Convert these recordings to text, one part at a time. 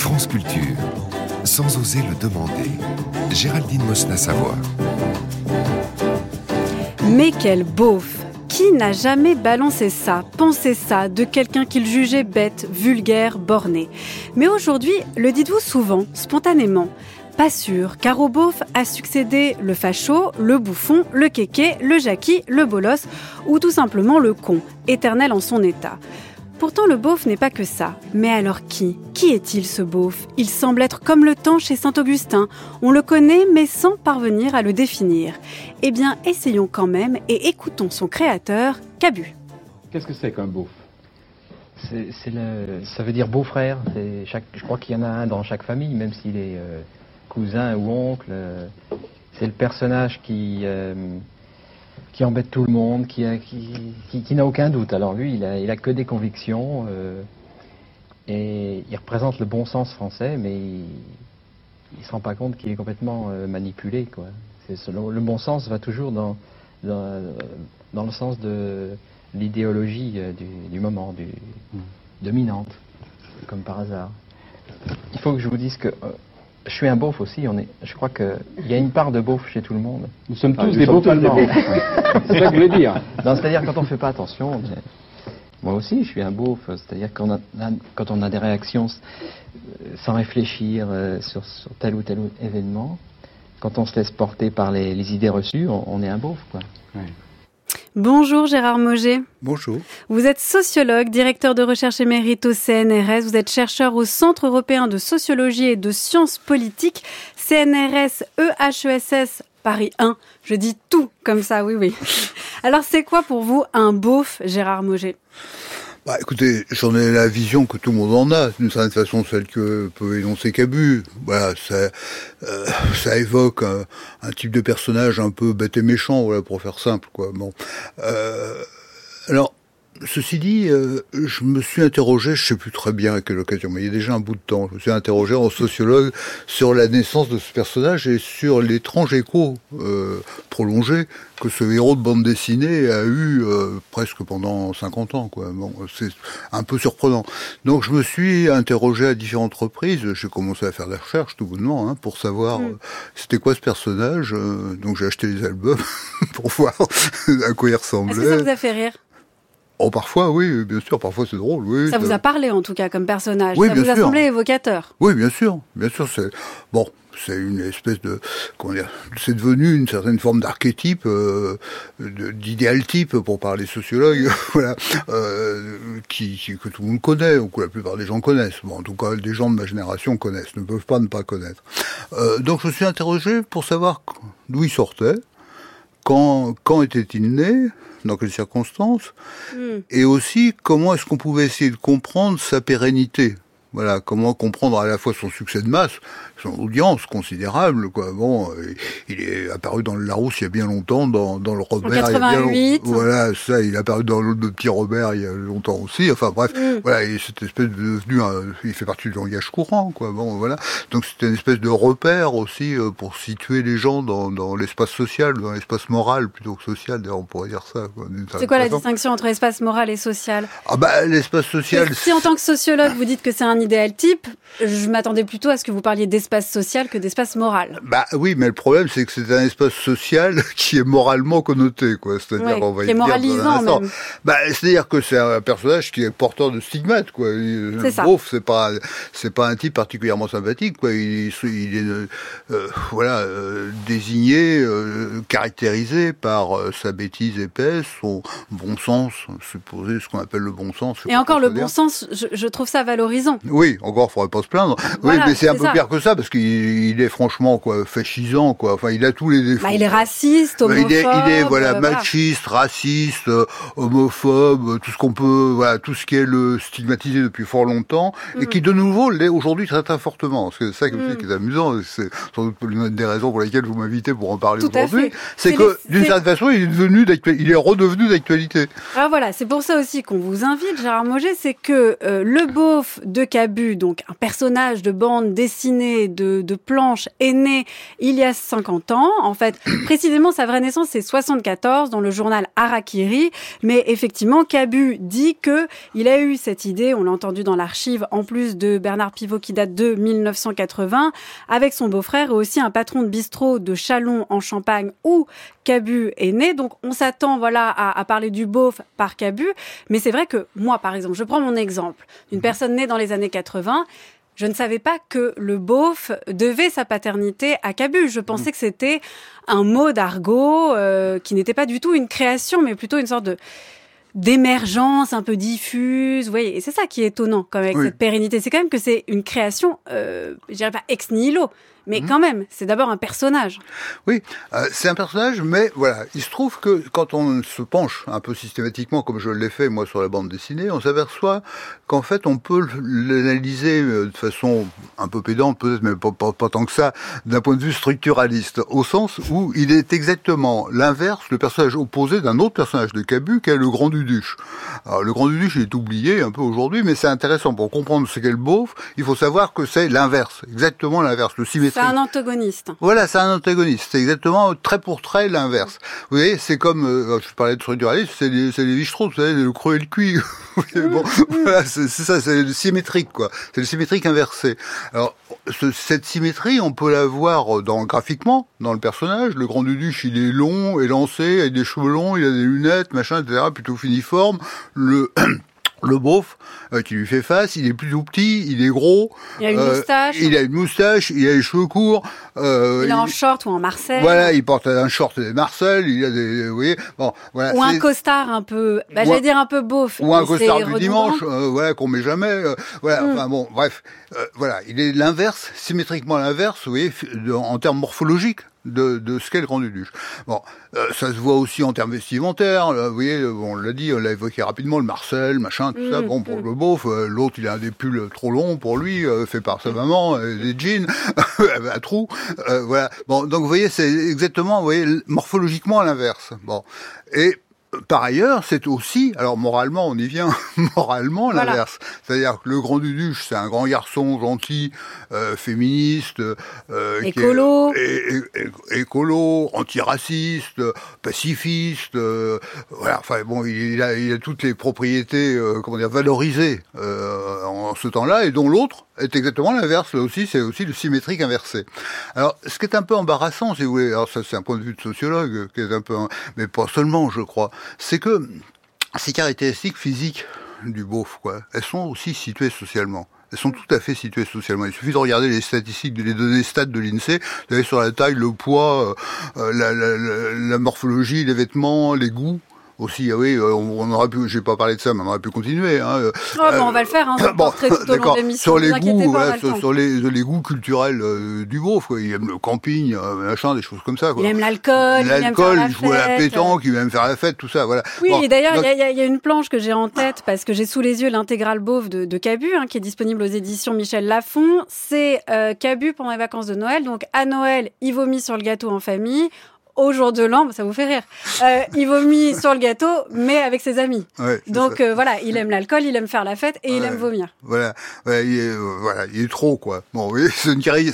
France Culture, sans oser le demander, Géraldine Mosna-Savoie. Mais quel beauf Qui n'a jamais balancé ça, pensé ça de quelqu'un qu'il jugeait bête, vulgaire, borné? Mais aujourd'hui, le dites-vous souvent, spontanément pas sûr, car au beauf a succédé le facho, le bouffon, le kéké, le jackie, le bolos ou tout simplement le con, éternel en son état. Pourtant, le beauf n'est pas que ça. Mais alors qui? Qui est-il ce beauf? Il semble être comme le temps chez Saint-Augustin. On le connaît, mais sans parvenir à le définir. Eh bien, essayons quand même et écoutons son créateur, Cabu. Qu'est-ce que c'est qu'un beauf? C'est, le, Ça veut dire beau-frère. je crois qu'il y en a un dans chaque famille, même s'il est euh, cousin ou oncle. c'est le personnage qui, euh, qui embête tout le monde, qui, qui, n'a aucun doute. Alors lui, il a, il a que des convictions euh, et il représente le bon sens français, mais il ne se rend pas compte qu'il est complètement euh, manipulé. Quoi. le bon sens va toujours dans, dans, le sens de l'idéologie du, du, moment, du, hmm. dominante, comme par hasard. Il faut que je vous dise que je suis un beauf aussi. On est, je crois qu'il y a une part de beauf chez tout le monde. Nous sommes tous des beaufs allemands. c'est ça que je voulais dire. C'est-à-dire quand on ne fait pas attention. Moi aussi, je suis un beauf. C'est-à-dire quand, quand on a des réactions euh, sans réfléchir euh, sur, tel ou tel événement, quand on se laisse porter par les, idées reçues, on, est un beauf. Quoi. Bonjour Gérard Moget. Bonjour. Vous êtes sociologue, directeur de recherche émérite au CNRS. Vous êtes chercheur au Centre européen de sociologie et de sciences politiques, CNRS EHESS Paris 1. Je dis tout comme ça, oui, oui. Alors c'est quoi pour vous un beauf, Gérard Moget bah, écoutez, j'en ai la vision que tout le monde en a, d'une certaine façon, celle que peut énoncer Cabu. Voilà, ça, euh, ça évoque un, type de personnage un peu bête et méchant, voilà, pour faire simple, quoi. Bon, euh, alors, Ceci dit, euh, je me suis interrogé, je sais plus très bien à quelle occasion, mais il y a déjà un bout de temps, je me suis interrogé en sociologue sur la naissance de ce personnage et sur l'étrange écho euh, prolongé que ce héros de bande dessinée a eu euh, presque pendant 50 ans. Quoi. Bon, c'est un peu surprenant. Donc je me suis interrogé à différentes reprises, j'ai commencé à faire des recherches tout bonnement hein, pour savoir mm. c'était quoi ce personnage. donc j'ai acheté les albums pour voir à quoi il ressemblait. Est-ce que ça vous a fait rire? Oh, parfois, oui, bien sûr, parfois c'est drôle, oui. Ça, vous a parlé, en tout cas, comme personnage. Oui, ça vous a semblé évocateur. Oui, bien sûr, bien sûr, c'est, bon, c'est une espèce de, comment dire, c'est devenu une certaine forme d'archétype, euh, d'idéal type, pour parler sociologue, voilà, euh, qui, que tout le monde connaît, ou que la plupart des gens connaissent. Bon, en tout cas, des gens de ma génération connaissent, ne peuvent pas ne pas connaître. Euh, donc je me suis interrogé pour savoir d'où il sortait, quand, quand était-il né, dans quelles circonstances, hmm. et aussi comment est-ce qu'on pouvait essayer de comprendre sa pérennité. Voilà, comment comprendre à la fois son succès de masse, son audience considérable, quoi. Bon, il est apparu dans le Larousse il y a bien longtemps, dans, dans le Robert. En 88. voilà, ça, il est apparu dans le, petit Robert il y a longtemps aussi. Enfin bref, mm. voilà, et cette espèce de devenu, un, il fait partie du langage courant, quoi. Bon, voilà. Donc c'était une espèce de repère aussi euh, pour situer les gens dans, dans l'espace social, dans l'espace moral plutôt que social. D'ailleurs, on pourrait dire ça. C'est quoi la distinction entre espace moral et social? Ah bah l'espace social. Si en tant que sociologue vous dites que c'est un idéal type, je m'attendais plutôt à ce que vous parliez d'espace social que d'espace moral. Bah oui, mais le problème c'est que c'est un espace social qui est moralement connoté, quoi. C'est-à-dire, on va qui est moralisant même. Bah, c'est-à-dire que c'est un personnage qui est porteur de stigmates, quoi. C'est ça. c'est pas, c'est pas un type particulièrement sympathique, quoi. Il, il est, euh, voilà, euh, désigné, euh, caractérisé par sa bêtise épaisse, son bon sens, supposé ce qu'on appelle le bon sens. Et encore le bon sens, je, je trouve ça valorisant. Oui, encore, faudrait pas se plaindre. oui, mais c'est un peu pire que ça parce qu'il est franchement quoi, fascisant quoi. Enfin, il a tous les défauts. Bah, il est raciste, homophobe. Il est, il est voilà, machiste, raciste, euh, homophobe, tout ce qu'on peut, voilà, tout ce qui est le stigmatisé depuis fort longtemps et mm. qui de nouveau l'est aujourd'hui très très fortement. C'est ça mm. qui est amusant. C'est sans doute l'une des raisons pour lesquelles vous m'invitez pour en parler aujourd'hui. C'est que d'une certaine façon, il est devenu il est redevenu d'actualité. Ah voilà, c'est pour ça aussi qu'on vous invite, Gérard Moget, c'est que euh, le beauf de Cabu, donc un personnage de bande dessinée, de, de planche, est né il y a 50 ans. En fait, précisément, sa vraie naissance, c'est 74 dans le journal Harakiri. Mais effectivement, Cabu dit que il a eu cette idée, on l'a entendu dans l'archive, en plus de Bernard Pivot qui date de 1980, avec son beau-frère et aussi un patron de bistrot de Chalon en Champagne où Cabu est né. Donc on s'attend voilà à, à, parler du beauf par Cabu, mais c'est vrai que moi par exemple, je prends mon exemple d'une personne née dans les années 80, je ne savais pas que le beauf devait sa paternité à Cabu. Je pensais que c'était un mot d'argot euh, qui n'était pas du tout une création, mais plutôt une sorte de d'émergence un peu diffuse. Vous voyez, et c'est ça qui est étonnant quand même avec Oui. cette pérennité. C'est quand même que c'est une création, euh, je dirais pas ex nihilo, mais quand même, c'est d'abord un personnage. Oui, euh, c'est un personnage, mais voilà, il se trouve que quand on se penche un peu systématiquement, comme je l'ai fait moi sur la bande dessinée, on s'aperçoit qu'en fait on peut l'analyser euh, de façon un peu pédante, peut-être, mais pas, pas- pas tant que ça, d'un point de vue structuraliste, au sens où il est exactement l'inverse, le personnage opposé d'un autre personnage de Cabu, qui est le Grand Duduche. Alors le Grand Duduche il est oublié un peu aujourd'hui, mais c'est intéressant pour comprendre ce qu'est le beauf. Il faut savoir que c'est l'inverse, exactement l'inverse, le symétrique. C'est un antagoniste. Voilà, c'est un antagoniste. C'est exactement trait pour trait l'inverse. Vous voyez, c'est comme, euh, je parlais de structuralisme, c'est les, c'est les vous savez, le creux et le cuit. Vous voyez, bon, voilà, c'est c'est ça, c'est le symétrique, quoi. C'est le symétrique inversé. Alors, ce- cette symétrie, on peut la voir dans, graphiquement, dans le personnage. Le grand Duduche, il est long, élancé, avec des cheveux longs, il a des lunettes, machin, etc., plutôt finiforme. Le, le beauf, euh, qui lui fait face, il est plutôt petit, il est gros. Il a une euh, moustache. Il a une moustache, il a les cheveux courts. euh, Il est en short ou en Marseille. voilà, il porte un short des Marcel, il a des, vous voyez, bon, voilà. Ou un costard un peu, bah, j'allais dire un peu beauf. ou un costard du redondant. dimanche, euh, voilà, qu'on met jamais, euh, voilà, Mm. enfin bon, bref, euh, voilà, il est l'inverse, symétriquement l'inverse, vous voyez, en termes morphologiques de, de ce qu'est le grand duduche. Bon, euh, ça se voit aussi en termes vestimentaires, là, vous voyez, bon, on l'a dit, on l'a évoqué rapidement, le Marcel, machin, tout ça, Mm, bon, pour mm. le beauf, euh, l'autre, il a des pulls trop longs pour lui, euh, fait par sa maman, euh, des jeans, à trous, euh, voilà. Bon, donc vous voyez, c'est exactement, vous voyez, morphologiquement à l'inverse. Bon, et par ailleurs, c'est aussi, alors moralement, on y vient, moralement Voilà. l'inverse. C'est-à-dire que le grand Duduche, c'est un grand garçon gentil, euh, féministe, euh, Écolo. écolo, antiraciste, pacifiste, euh, voilà. Enfin bon, il a, il a toutes les propriétés, euh, comment dire, valorisées euh, en ce temps-là, et dont l'autre est exactement l'inverse. Là aussi, c'est aussi le symétrique inversé. Alors, ce qui est un peu embarrassant, si vous voulez, alors ça c'est un point de vue de sociologue, euh, qui est un peu, mais pas seulement, je crois, c'est que ces caractéristiques physiques du beauf, quoi, elles sont aussi situées socialement. Elles sont tout à fait situées socialement. Il suffit de regarder les statistiques, les données stats de l'INSEE. Vous avez sur la taille, le poids, euh, euh, la morphologie, les vêtements, les goûts aussi. Ah oui, euh, on, on aurait pu. J'ai pas parlé de ça, mais on aurait pu continuer. Hein. euh, Oh, bah, on va le faire, hein, ce Bon, d'accord. Sur les goûts, pas, le sur, les, les goûts culturels euh, du beauf, quoi. Il aime le camping, euh, machin, des choses comme ça. Quoi. Il aime l'alcool, L'alcool, la il joue à la pétanque, il aime faire la fête, tout ça, voilà. Oui, Bon, et d'ailleurs, il donc- y, a- y une planche que j'ai en tête parce que j'ai sous les yeux l'intégrale Beauve de, de Cabu, hein, qui est disponible aux éditions Michel Lafon. C'est euh, Cabu pendant les vacances de Noël. Donc à Noël, il vomit sur le gâteau en famille. Au jour de l'an, ça vous fait rire. Euh, il vomit sur le gâteau, mais avec ses amis. ouais, Donc euh, voilà, il aime l'alcool, il aime faire la fête et il aime vomir. Voilà, voilà, il est, euh, voilà, il est trop quoi. Bon, c'est une carrière.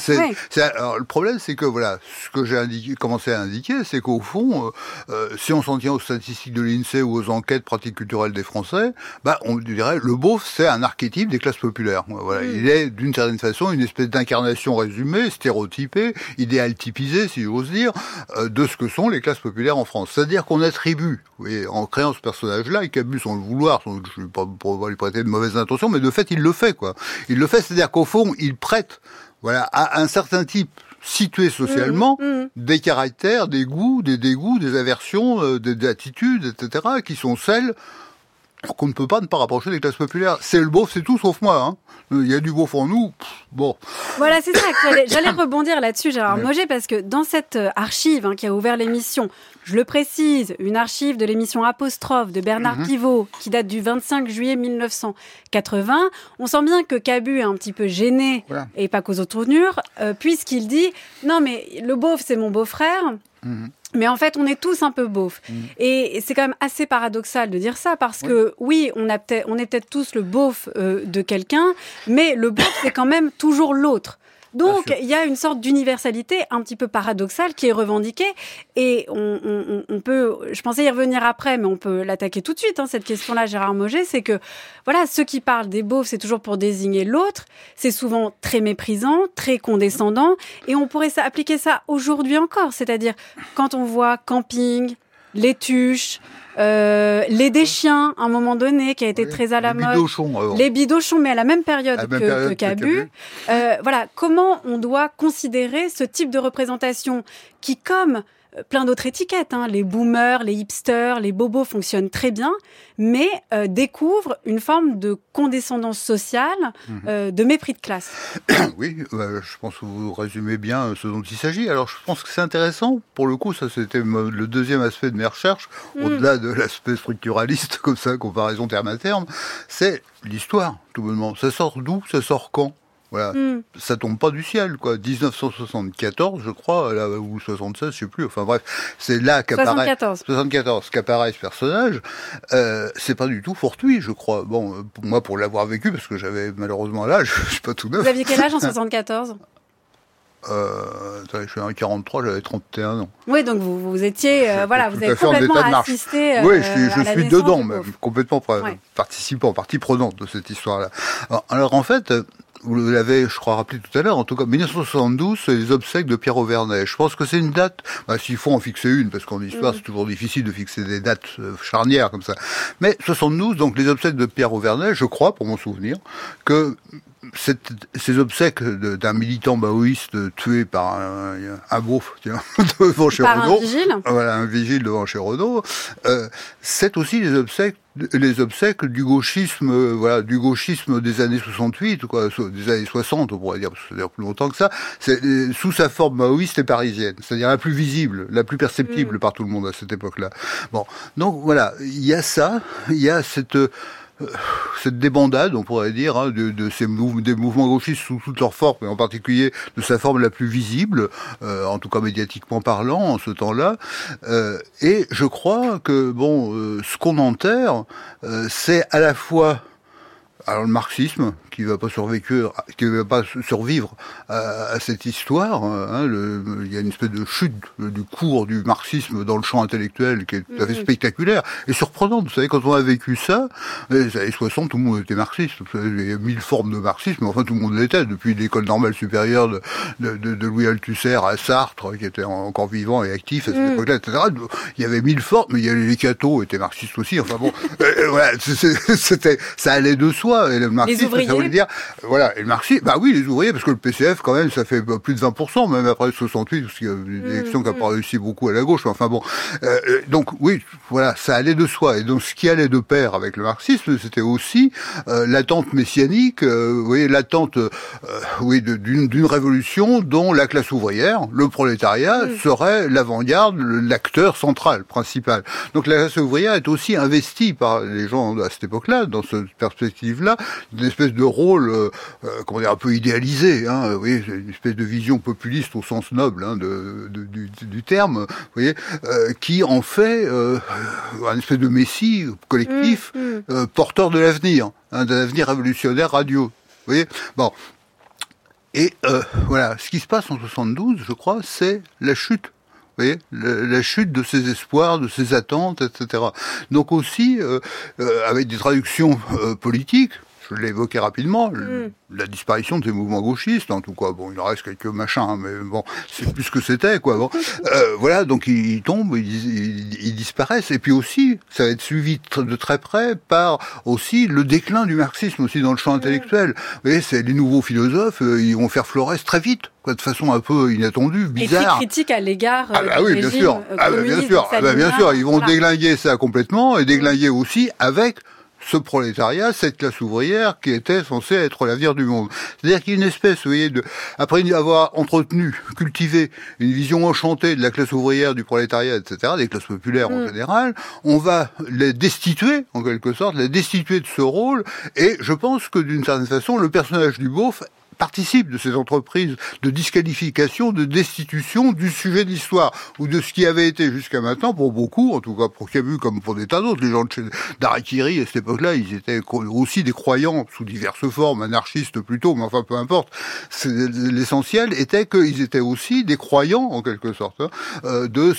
Alors le problème, c'est que voilà, ce que j'ai commencé à indiquer, c'est qu'au fond, euh, si on s'en tient aux statistiques de l'Insee ou aux enquêtes pratiques culturelles des Français, bah, on dirait le beauf, c'est un archétype des classes populaires. Voilà, Mm. il est d'une certaine façon une espèce d'incarnation résumée, stéréotypée, idéal typisée, si j'ose dire, de ce que sont les classes populaires en France. C'est-à-dire qu'on attribue, vous voyez, en créant ce personnage-là, et Camus sans le vouloir, sans je ne vais pas lui prêter de mauvaises intentions, mais de fait, il le fait, quoi. Il le fait, c'est-à-dire qu'au fond, il prête, voilà, à un certain type situé socialement, Mmh, mmh. des caractères, des goûts, des dégoûts, des aversions, euh, des, des attitudes, etc., qui sont celles qu'on ne peut pas ne pas rapprocher des classes populaires. C'est le beauf, c'est tout sauf moi. Hein. Il y a du beauf en nous. pff, bon, Voilà, c'est ça. j'allais- rebondir là-dessus, Gérard. Moget, parce que dans cette euh, archive hein, qui a ouvert l'émission, je le précise, une archive de l'émission Apostrophe de Bernard Mhm. Pivot, qui date du 25 juillet 1980, on sent bien que Cabu est un petit peu gêné, Voilà. et pas qu'aux autres tournures, euh, puisqu'il dit « Non, mais le beauf, c'est mon beau-frère ». Mhm. Mais en fait, on est tous un peu beaufs. Mm. Et c'est quand même assez paradoxal de dire ça parce que oui, on, a peut on est peut-être tous le beauf euh, de quelqu'un, mais le beauf, c'est quand même toujours l'autre. Donc, il y a une sorte d'universalité un petit peu paradoxale qui est revendiquée. Et on, on, on, peut, je pensais y revenir après, mais on peut l'attaquer tout de suite, hein, cette question-là, Gérard Moget. C'est que, voilà, ceux qui parlent des beaufs, c'est toujours pour désigner l'autre. C'est souvent très méprisant, très condescendant. Et on pourrait appliquer ça aujourd'hui encore. C'est-à-dire, quand on voit camping, les tuches, euh, les déchiens, à un moment donné, qui a été très à la les mode. Bidochons, alors. Les bidochons, mais à la même période que, période que que Cabu. Euh, voilà, comment on doit considérer ce type de représentation qui, comme plein d'autres étiquettes, hein, les boomers, les hipsters, les bobos fonctionnent très bien, mais euh, découvrent une forme de condescendance sociale, Mhm. euh, de mépris de classe. Oui, euh, je pense que vous résumez bien euh, ce dont il s'agit. Alors, je pense que c'est intéressant. Pour le coup, ça, c'était le deuxième aspect de mes recherches, Mm. au-delà de l'aspect structuraliste, comme ça, comparaison terme à terme. C'est l'histoire, tout bonnement. Ça sort d'où? Ça sort quand? Voilà, Hmm. ça tombe pas du ciel, quoi. 1974, je crois, là, ou 76, je sais plus. Enfin bref, c'est là qu'apparaît 74. 74 qu'apparaît ce personnage. Euh, c'est pas du tout fortuit, je crois. Bon, euh, pour moi, pour l'avoir vécu, parce que j'avais malheureusement l'âge, je suis pas tout neuf. Vous aviez quel âge en 74 Euh, je suis en 43, j'avais 31 ans. Oui, donc vous, vous étiez, euh, voilà, vous avez complètement assisté. oui, euh, je suis, je à suis dedans, même, complètement Ouais. participant, partie prenante de cette histoire-là. Alors, alors, en fait, euh, vous l'avez, je crois, rappelé tout à l'heure, en tout cas, 1972, c'est les obsèques de Pierre Auvernet. Je pense que c'est une date, bah, s'il faut en fixer une, parce qu'en histoire, Mm. c'est toujours difficile de fixer des dates euh, charnières comme ça. Mais 72, donc les obsèques de Pierre Auvernet, je crois, pour mon souvenir, que cette- ces obsèques d'un militant maoïste tué par un, un beauf, tiens, devant chez Par un Renaud, vigile voilà, un vigile devant chez Renaud, euh, c'est aussi les obsèques les obsèques du gauchisme euh, voilà du gauchisme des années 68 quoi des années 60 on pourrait dire parce que dure plus longtemps que ça. C'est euh, sous sa forme maoïste et parisienne c'est-à-dire la plus visible la plus perceptible Mm. par tout le monde à cette époque-là. Bon donc voilà il y a ça il y a cette euh, cette débandade, on pourrait dire, hein, de, ces des mouvements gauchistes sous toutes leurs formes, et en particulier de sa forme la plus visible, euh, en tout cas médiatiquement parlant, en ce temps-là. Euh, et je crois que bon, euh, ce qu'on enterre, euh, c'est à la fois alors le marxisme qui va pas survivre, qui va pas survivre à, à cette histoire. Hein, le- il y a une espèce de chute du cours du marxisme dans le champ intellectuel qui est tout à fait Mhm. spectaculaire et surprenante. Vous savez, quand on a vécu ça, les années 60, tout le monde était marxiste. Il y a mille formes de marxisme, mais enfin tout le monde l'était, depuis l'école normale supérieure de, de, de- de Louis Althusser à Sartre, qui était encore vivant et actif à cette Mhm. époque-là, etc. Il y avait mille formes, mais il y avait les cathos étaient marxistes aussi. Enfin bon, euh, voilà, c'est- c'est- c'était, ça allait de soi. Et le marxisme, ça voulait dire, voilà, et le marxisme, bah oui, les ouvriers, parce que le PCF, quand même, ça fait bah, plus de 20%, même après 68, parce qu'il y a une Mhm. élection qui n'a pas réussi beaucoup à la gauche. Enfin bon, euh, euh, donc oui, voilà, ça allait de soi. Et donc ce qui allait de pair avec le marxisme, c'était aussi euh, l'attente messianique, euh, vous voyez, l'attente, euh, oui, d'une révolution dont la classe ouvrière, le prolétariat, Mhm. serait l'avant-garde, l'acteur central, principal. Donc la classe ouvrière est aussi investie par les gens à cette époque-là, dans cette perspective-là, d'une espèce de rôle, euh, euh, comment dire, un peu idéalisé. Hein, vous voyez, c'est une espèce de vision populiste au sens noble hein, de, de- du, du terme, vous voyez, euh, qui en fait euh, un espèce de messie collectif Mm, mm. euh, porteur de l'avenir, hein, d'un avenir révolutionnaire radio. Vous voyez Bon. Et euh, voilà, ce qui se passe en 72, je crois, c'est la chute. Vous voyez, la, chute de ses espoirs, de ses attentes, etc. Donc aussi, euh, euh, avec des traductions euh, politiques, je l'ai évoqué rapidement, le- la disparition de ces mouvements gauchistes, en tout cas, bon, il en reste quelques machins, mais bon, c'est plus ce que c'était, quoi. Bon. Euh, voilà, donc ils, tombent, ils, disparaissent, et puis aussi, ça va être suivi de très près par aussi le déclin du marxisme aussi dans le champ intellectuel. Vous voyez, c'est les nouveaux philosophes, euh, ils vont faire Flores très vite, quoi, de façon un peu inattendue, Et bizarre. critique à l'égard Ah euh, bah du oui, bien sûr. euh, Ah bah bien sûr. Ah bah bien sûr, ils vont Voilà. déglinguer ça complètement et déglinguer aussi avec ce prolétariat, cette classe ouvrière qui était censée être l'avenir du monde. C'est-à-dire qu'il y a une espèce, vous voyez, de, après avoir entretenu, cultivé une vision enchantée de la classe ouvrière, du prolétariat, etc., des classes populaires en Mm. général, on va les destituer, en quelque sorte, les destituer de ce rôle, et je pense que d'une certaine façon, le personnage du beauf participe de ces entreprises de disqualification, de destitution du sujet de l'histoire, ou de ce qui avait été jusqu'à maintenant, pour beaucoup, en tout cas pour Camus comme pour des tas d'autres, les gens d'Arakiri, à cette époque-là, ils étaient aussi des croyants, sous diverses formes, anarchistes plutôt, mais enfin peu importe. L'essentiel était qu'ils étaient aussi des croyants, en quelque sorte, hein, euh, de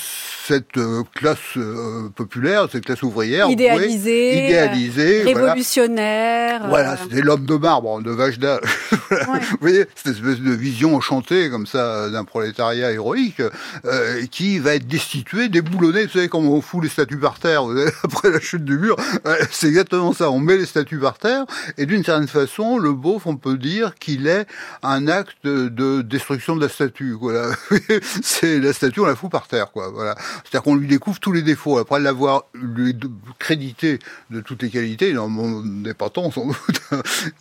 cette euh, classe euh, populaire, cette classe ouvrière. Idéalisée. idéalisée. Révolutionnaire. Voilà, c'était l'homme de marbre, de Vajda. Vous voyez, cette espèce de vision enchantée, comme ça, d'un prolétariat héroïque, qui va être destitué, déboulonné. Vous savez, comment on fout les statues par terre après la chute du mur, c'est exactement ça. On met les statues par terre, et d'une certaine façon, le beauf, on peut dire qu'il est un acte de destruction de la statue. Voilà, c'est la statue, on la fout par terre, quoi. Voilà, c'est-à-dire qu'on lui découvre tous les défauts après l'avoir crédité de toutes les qualités. Dans mon épatant, sans doute.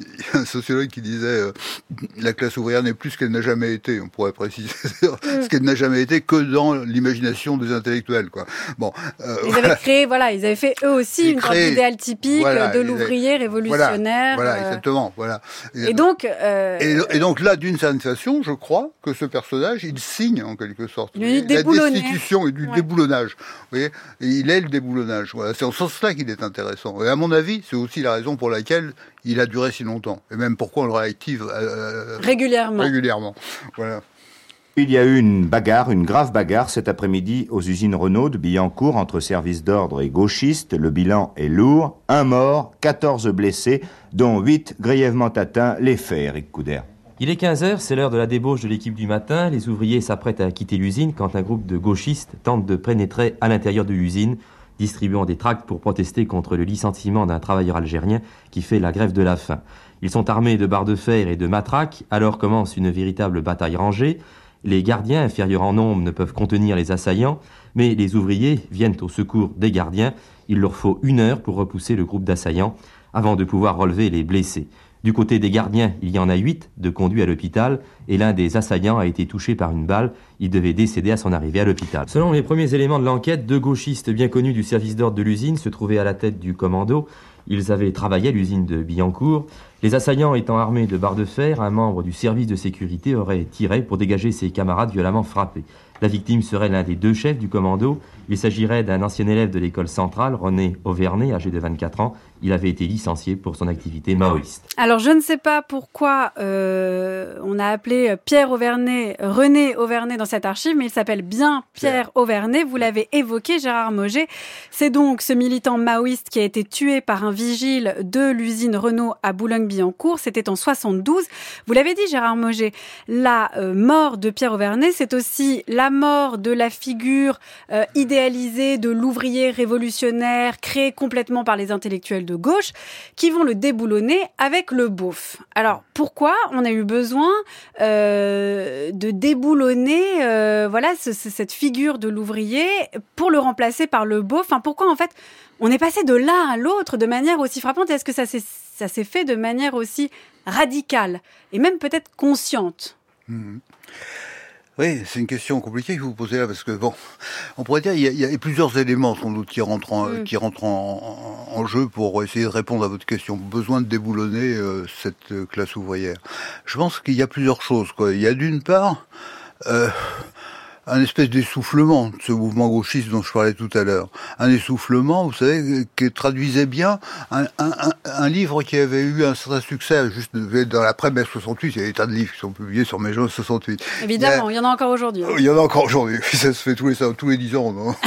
Il y a un sociologue qui disait euh, la classe ouvrière n'est plus ce qu'elle n'a jamais été. On pourrait préciser ce qu'elle n'a jamais été que dans l'imagination des intellectuels, quoi. Bon, euh, ils avaient créé, voilà, ils avaient fait eux aussi une sorte d'idéal typique de l'ouvrier révolutionnaire. Voilà, euh, exactement. Voilà. Et, donc, et, donc là, d'une certaine façon, je crois que ce personnage, il signe en quelque sorte la destitution et du déboulonnage. Vous voyez, il est le déboulonnage. Voilà, c'est en ce sens-là qu'il est intéressant. Et à mon avis, c'est aussi la raison pour laquelle il a duré si longtemps, et même pourquoi on le réactive euh, régulièrement. Régulièrement. Voilà. Il y a eu une bagarre, une grave bagarre cet après-midi aux usines Renault de Billancourt entre services d'ordre et gauchistes. Le bilan est lourd. Un mort, 14 blessés, dont 8 grièvement atteints. Les faits, Eric Couder. Il est 15h, c'est l'heure de la débauche de l'équipe du matin. Les ouvriers s'apprêtent à quitter l'usine quand un groupe de gauchistes tente de pénétrer à l'intérieur de l'usine, distribuant des tracts pour protester contre le licenciement d'un travailleur algérien qui fait la grève de la faim. Ils sont armés de barres de fer et de matraques, alors commence une véritable bataille rangée. Les gardiens, inférieurs en nombre, ne peuvent contenir les assaillants, mais les ouvriers viennent au secours des gardiens. Il leur faut une heure pour repousser le groupe d'assaillants avant de pouvoir relever les blessés. Du côté des gardiens, il y en a huit de conduits à l'hôpital et l'un des assaillants a été touché par une balle. Il devait décéder à son arrivée à l'hôpital. Selon les premiers éléments de l'enquête, deux gauchistes bien connus du service d'ordre de l'usine se trouvaient à la tête du commando. Ils avaient travaillé à l'usine de Billancourt. Les assaillants étant armés de barres de fer, un membre du service de sécurité aurait tiré pour dégager ses camarades violemment frappés. La victime serait l'un des deux chefs du commando. Il s'agirait d'un ancien élève de l'école centrale, René Auvernay, âgé de 24 ans. Il avait été licencié pour son activité maoïste. Alors je ne sais pas pourquoi euh, on a appelé Pierre Auvernay, René Auvernay dans cette archive, mais il s'appelle bien Pierre Auvernay. Vous l'avez évoqué, Gérard Moget. C'est donc ce militant maoïste qui a été tué par un vigile de l'usine Renault à Boulogne-Billancourt. C'était en 72. Vous l'avez dit, Gérard Moget. La euh, mort de Pierre Auvernay, c'est aussi la mort de la figure euh, idéalisée de l'ouvrier révolutionnaire créé complètement par les intellectuels de gauche qui vont le déboulonner avec le beauf. Alors pourquoi on a eu besoin euh, de déboulonner euh, voilà cette figure de l'ouvrier pour le remplacer par le beauf? Enfin pourquoi en fait on est passé de l'un à l'autre de manière aussi frappante? Est-ce que ça s'est fait de manière aussi radicale et même peut-être consciente? Mmh. Oui, c'est une question compliquée que vous posez là, parce que bon, on pourrait dire il y a, il y a plusieurs éléments sans doute qui rentrent, en, mm. qui rentrent en, en, jeu pour essayer de répondre à votre question. Besoin de déboulonner euh, cette classe ouvrière. Je pense qu'il y a plusieurs choses. Il y a d'une part euh, un espèce d'essoufflement de ce mouvement gauchiste dont je parlais tout à l'heure. Un essoufflement, vous savez, qui traduisait bien un, un, un, livre qui avait eu un certain succès, juste dans l'après-mai 68, il y a des tas de livres qui sont publiés sur mai 68. Évidemment, il y, en a encore aujourd'hui. Il y en a encore aujourd'hui, ça se fait tous les, tous les 10 ans. Non?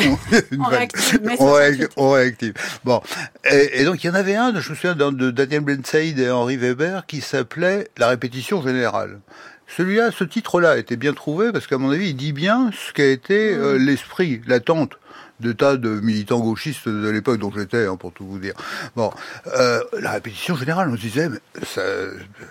On, réactive, on, réactive, Bon, et, et, donc il y en avait un, je me souviens, de Daniel Blensaïd et Henri Weber, qui s'appelait La répétition générale. Celui-là, ce titre-là était bien trouvé parce qu'à mon avis, il dit bien ce qu'a été euh, mmh. l'esprit, l'attente de tas de militants gauchistes de l'époque dont j'étais, hein, pour tout vous dire. Bon, euh, la répétition générale, on se disait, mais ça,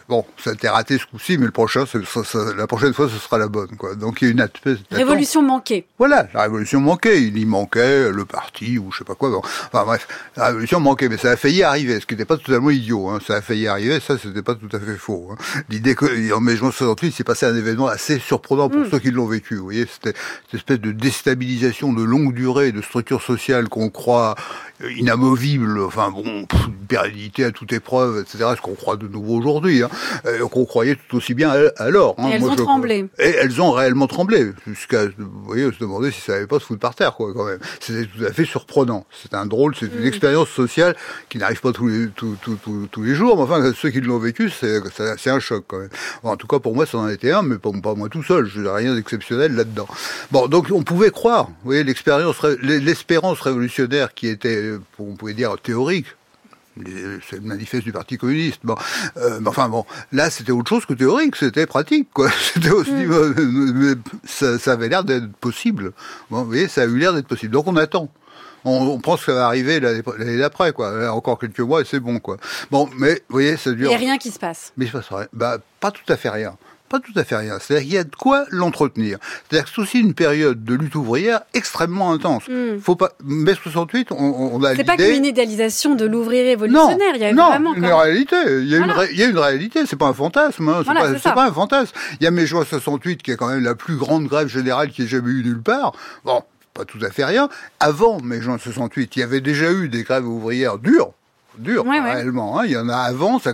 bon, ça a été raté ce coup-ci, mais le prochain, ça, ça, la prochaine fois, ce sera la bonne, quoi. Donc il y a une espèce révolution manquée. Voilà, la révolution manquée. Il y manquait le parti ou je sais pas quoi. Bon. Enfin bref, la révolution manquait, mais ça a failli arriver, ce qui n'était pas totalement idiot. Hein. Ça a failli arriver, ça, c'était pas tout à fait faux. Hein. L'idée qu'en mai 68, il s'est passé un événement assez surprenant pour mm. ceux qui l'ont vécu. Vous voyez, c'était cette espèce de déstabilisation de longue durée de structures sociales qu'on croit inamovibles, enfin bon, pff, pérennité à toute épreuve, etc., ce qu'on croit de nouveau aujourd'hui, hein, euh, qu'on croyait tout aussi bien alors. Hein. Et elles Moi, ont je, tremblé. Et elles ont réellement tremblé, jusqu'à, vous voyez, se demander si ça n'allait pas se foutre par terre, quoi, quand même. C'était tout à fait surprenant. C'est un drôle, c'est une mm. expérience sociale qui n'arrive pas tous les, tous, tous, tous, les jours, mais enfin, ceux qui l'ont vécu, c'est, un choc, quand même. En tout cas, pour moi, ça en était un, mais pas, pas moi tout seul. Je n'ai rien d'exceptionnel là-dedans. Bon, donc, on pouvait croire, vous voyez, l'expérience, l'espérance révolutionnaire qui était on pouvait dire théorique, c'est le manifeste du Parti communiste. Bon, euh, enfin bon, là c'était autre chose que théorique, c'était pratique, quoi. C'était aussi, mm. ça, ça, avait l'air d'être possible. Bon, vous voyez, ça a eu l'air d'être possible. Donc on attend. On, pense que ça va arriver l'année d'après, quoi. Encore quelques mois et c'est bon, quoi. Bon, mais vous voyez, ça dure. Il n'y a rien qui se passe. Mais il se passe rien. Bah, pas tout à fait rien pas tout à fait rien. C'est-à-dire qu'il y a de quoi l'entretenir. C'est-à-dire que c'est aussi une période de lutte ouvrière extrêmement intense. Mm. Faut pas, mai 68, on, on a C'est pas qu'une idéalisation de l'ouvrier révolutionnaire. il y a non, vraiment une réalité. Il y a, une, il y a une réalité. C'est pas un fantasme. Hein. C'est pas, un fantasme. Il y a mai 68 qui est quand même la plus grande grève générale qui ait jamais eu nulle part. Bon, pas tout à fait rien. Avant mai 68, il y avait déjà eu des grèves ouvrières dures dur, réellement. Hein. Il y en a avant, ça,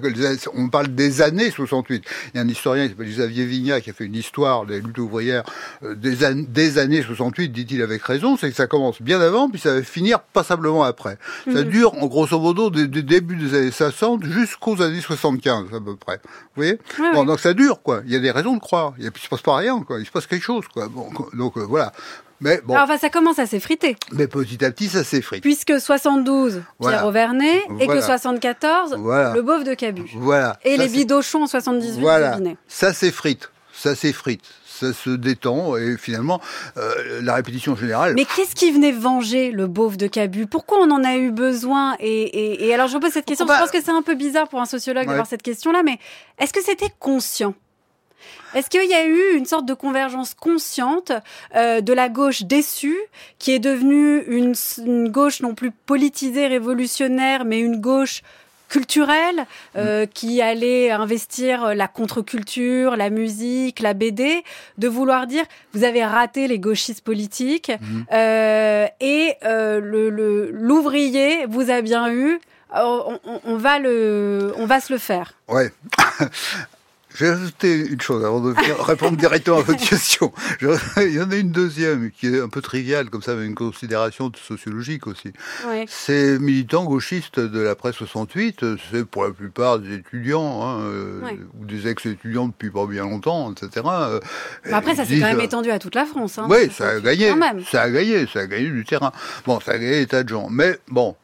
on parle des années 68. Il y a un historien qui s'appelle Xavier Vignat qui a fait une histoire des luttes ouvrières euh, des, an des, années 68, dit-il avec raison, c'est que ça commence bien avant, puis ça va finir passablement après. Ça mhm. dure, en grosso modo, des, débuts des années 60 jusqu'aux années 75, à peu près. Vous voyez? Bon, Donc ça dure, quoi. Il y a des raisons de croire. Il ne se passe pas rien, quoi. Il se passe quelque chose, quoi. Bon, donc euh, voilà. Mais bon. Alors, enfin, ça commence à s'effriter. Mais petit à petit, ça s'effrite. Puisque 72, Pierre Auvernet, et que 74, le Beauf de Cabu. Voilà. Et les Bidochons en 78, voilà. Ça s'effrite. Ça s'effrite ça se détend et finalement euh, la répétition générale. Mais qu'est-ce qui venait venger le beauf de Cabu Pourquoi on en a eu besoin? Et, et, alors je pose cette question. Je pense que c'est un peu bizarre pour un sociologue d'avoir cette question-là, mais est-ce que c'était conscient? Est-ce qu'il y a eu une sorte de convergence consciente euh, de la gauche déçue, qui est devenue une, gauche non plus politisée, révolutionnaire, mais une gauche culturelle euh, mm. qui allait investir la contre-culture, la musique, la BD, de vouloir dire vous avez raté les gauchistes politiques mm. euh, et le l'ouvrier vous a bien eu. On, on, va le, on va se le faire. Ouais. Je vais ajouter une chose avant de répondre directement à votre question. il y en a une deuxième qui est un peu triviale, comme ça, avec une considération sociologique aussi. Ces militants gauchistes de la presse 68, c'est pour la plupart des étudiants, hein, euh, ou des ex-étudiants depuis pas bien longtemps, etc. Euh, après, ça s'est quand même étendu à toute la France. Hein, oui, ça a gagné. Ça a gagné, ça a gagné du terrain. Bon, ça a gagné des tas de gens. Mais bon,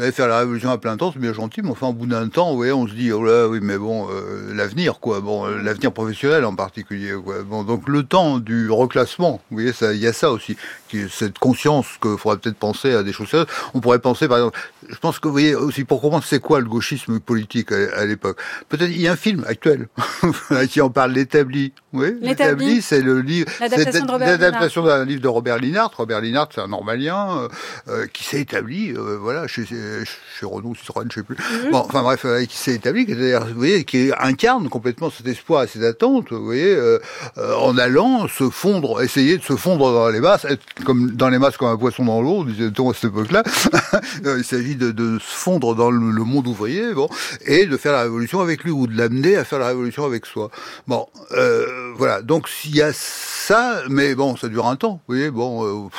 vous allez faire la révolution à plein temps, c'est bien gentil, mais enfin, au bout d'un temps, vous on se dit, oh là, oui, mais bon, euh, l'avenir, quoi, bon, euh, l'avenir professionnel en particulier, quoi. Bon, donc le temps du reclassement, vous voyez, il y a ça aussi, qui, cette conscience qu'il faudrait peut-être penser à des choses sérieuses. On pourrait penser, par exemple, je pense que vous voyez aussi, pour comprendre c'est quoi le gauchisme politique à, l'époque? Peut-être, il y a un film actuel qui en parle, l'établi. Oui, l'établi, c'est le livre, l'adaptation d'un livre de Robert Linhart. Robert Linhart, c'est un normalien euh, qui s'est établi, voilà, chez chez Renault, Citroën, je sais plus. Mhm. Bon, enfin bref, euh, qui s'est établi, qui, vous voyez, qui incarne complètement cet espoir et cette attente, vous voyez, euh, euh, en allant se fondre, essayer de se fondre dans les masses, être comme dans les masses comme un poisson dans l'eau, disait-on à cette époque-là. Il s'agit de, de, se fondre dans le, monde ouvrier, bon, et de faire la révolution avec lui ou de l'amener à faire la révolution avec soi. Bon, voilà. Donc s'il y a ça, mais bon, ça dure un temps. Vous voyez, bon,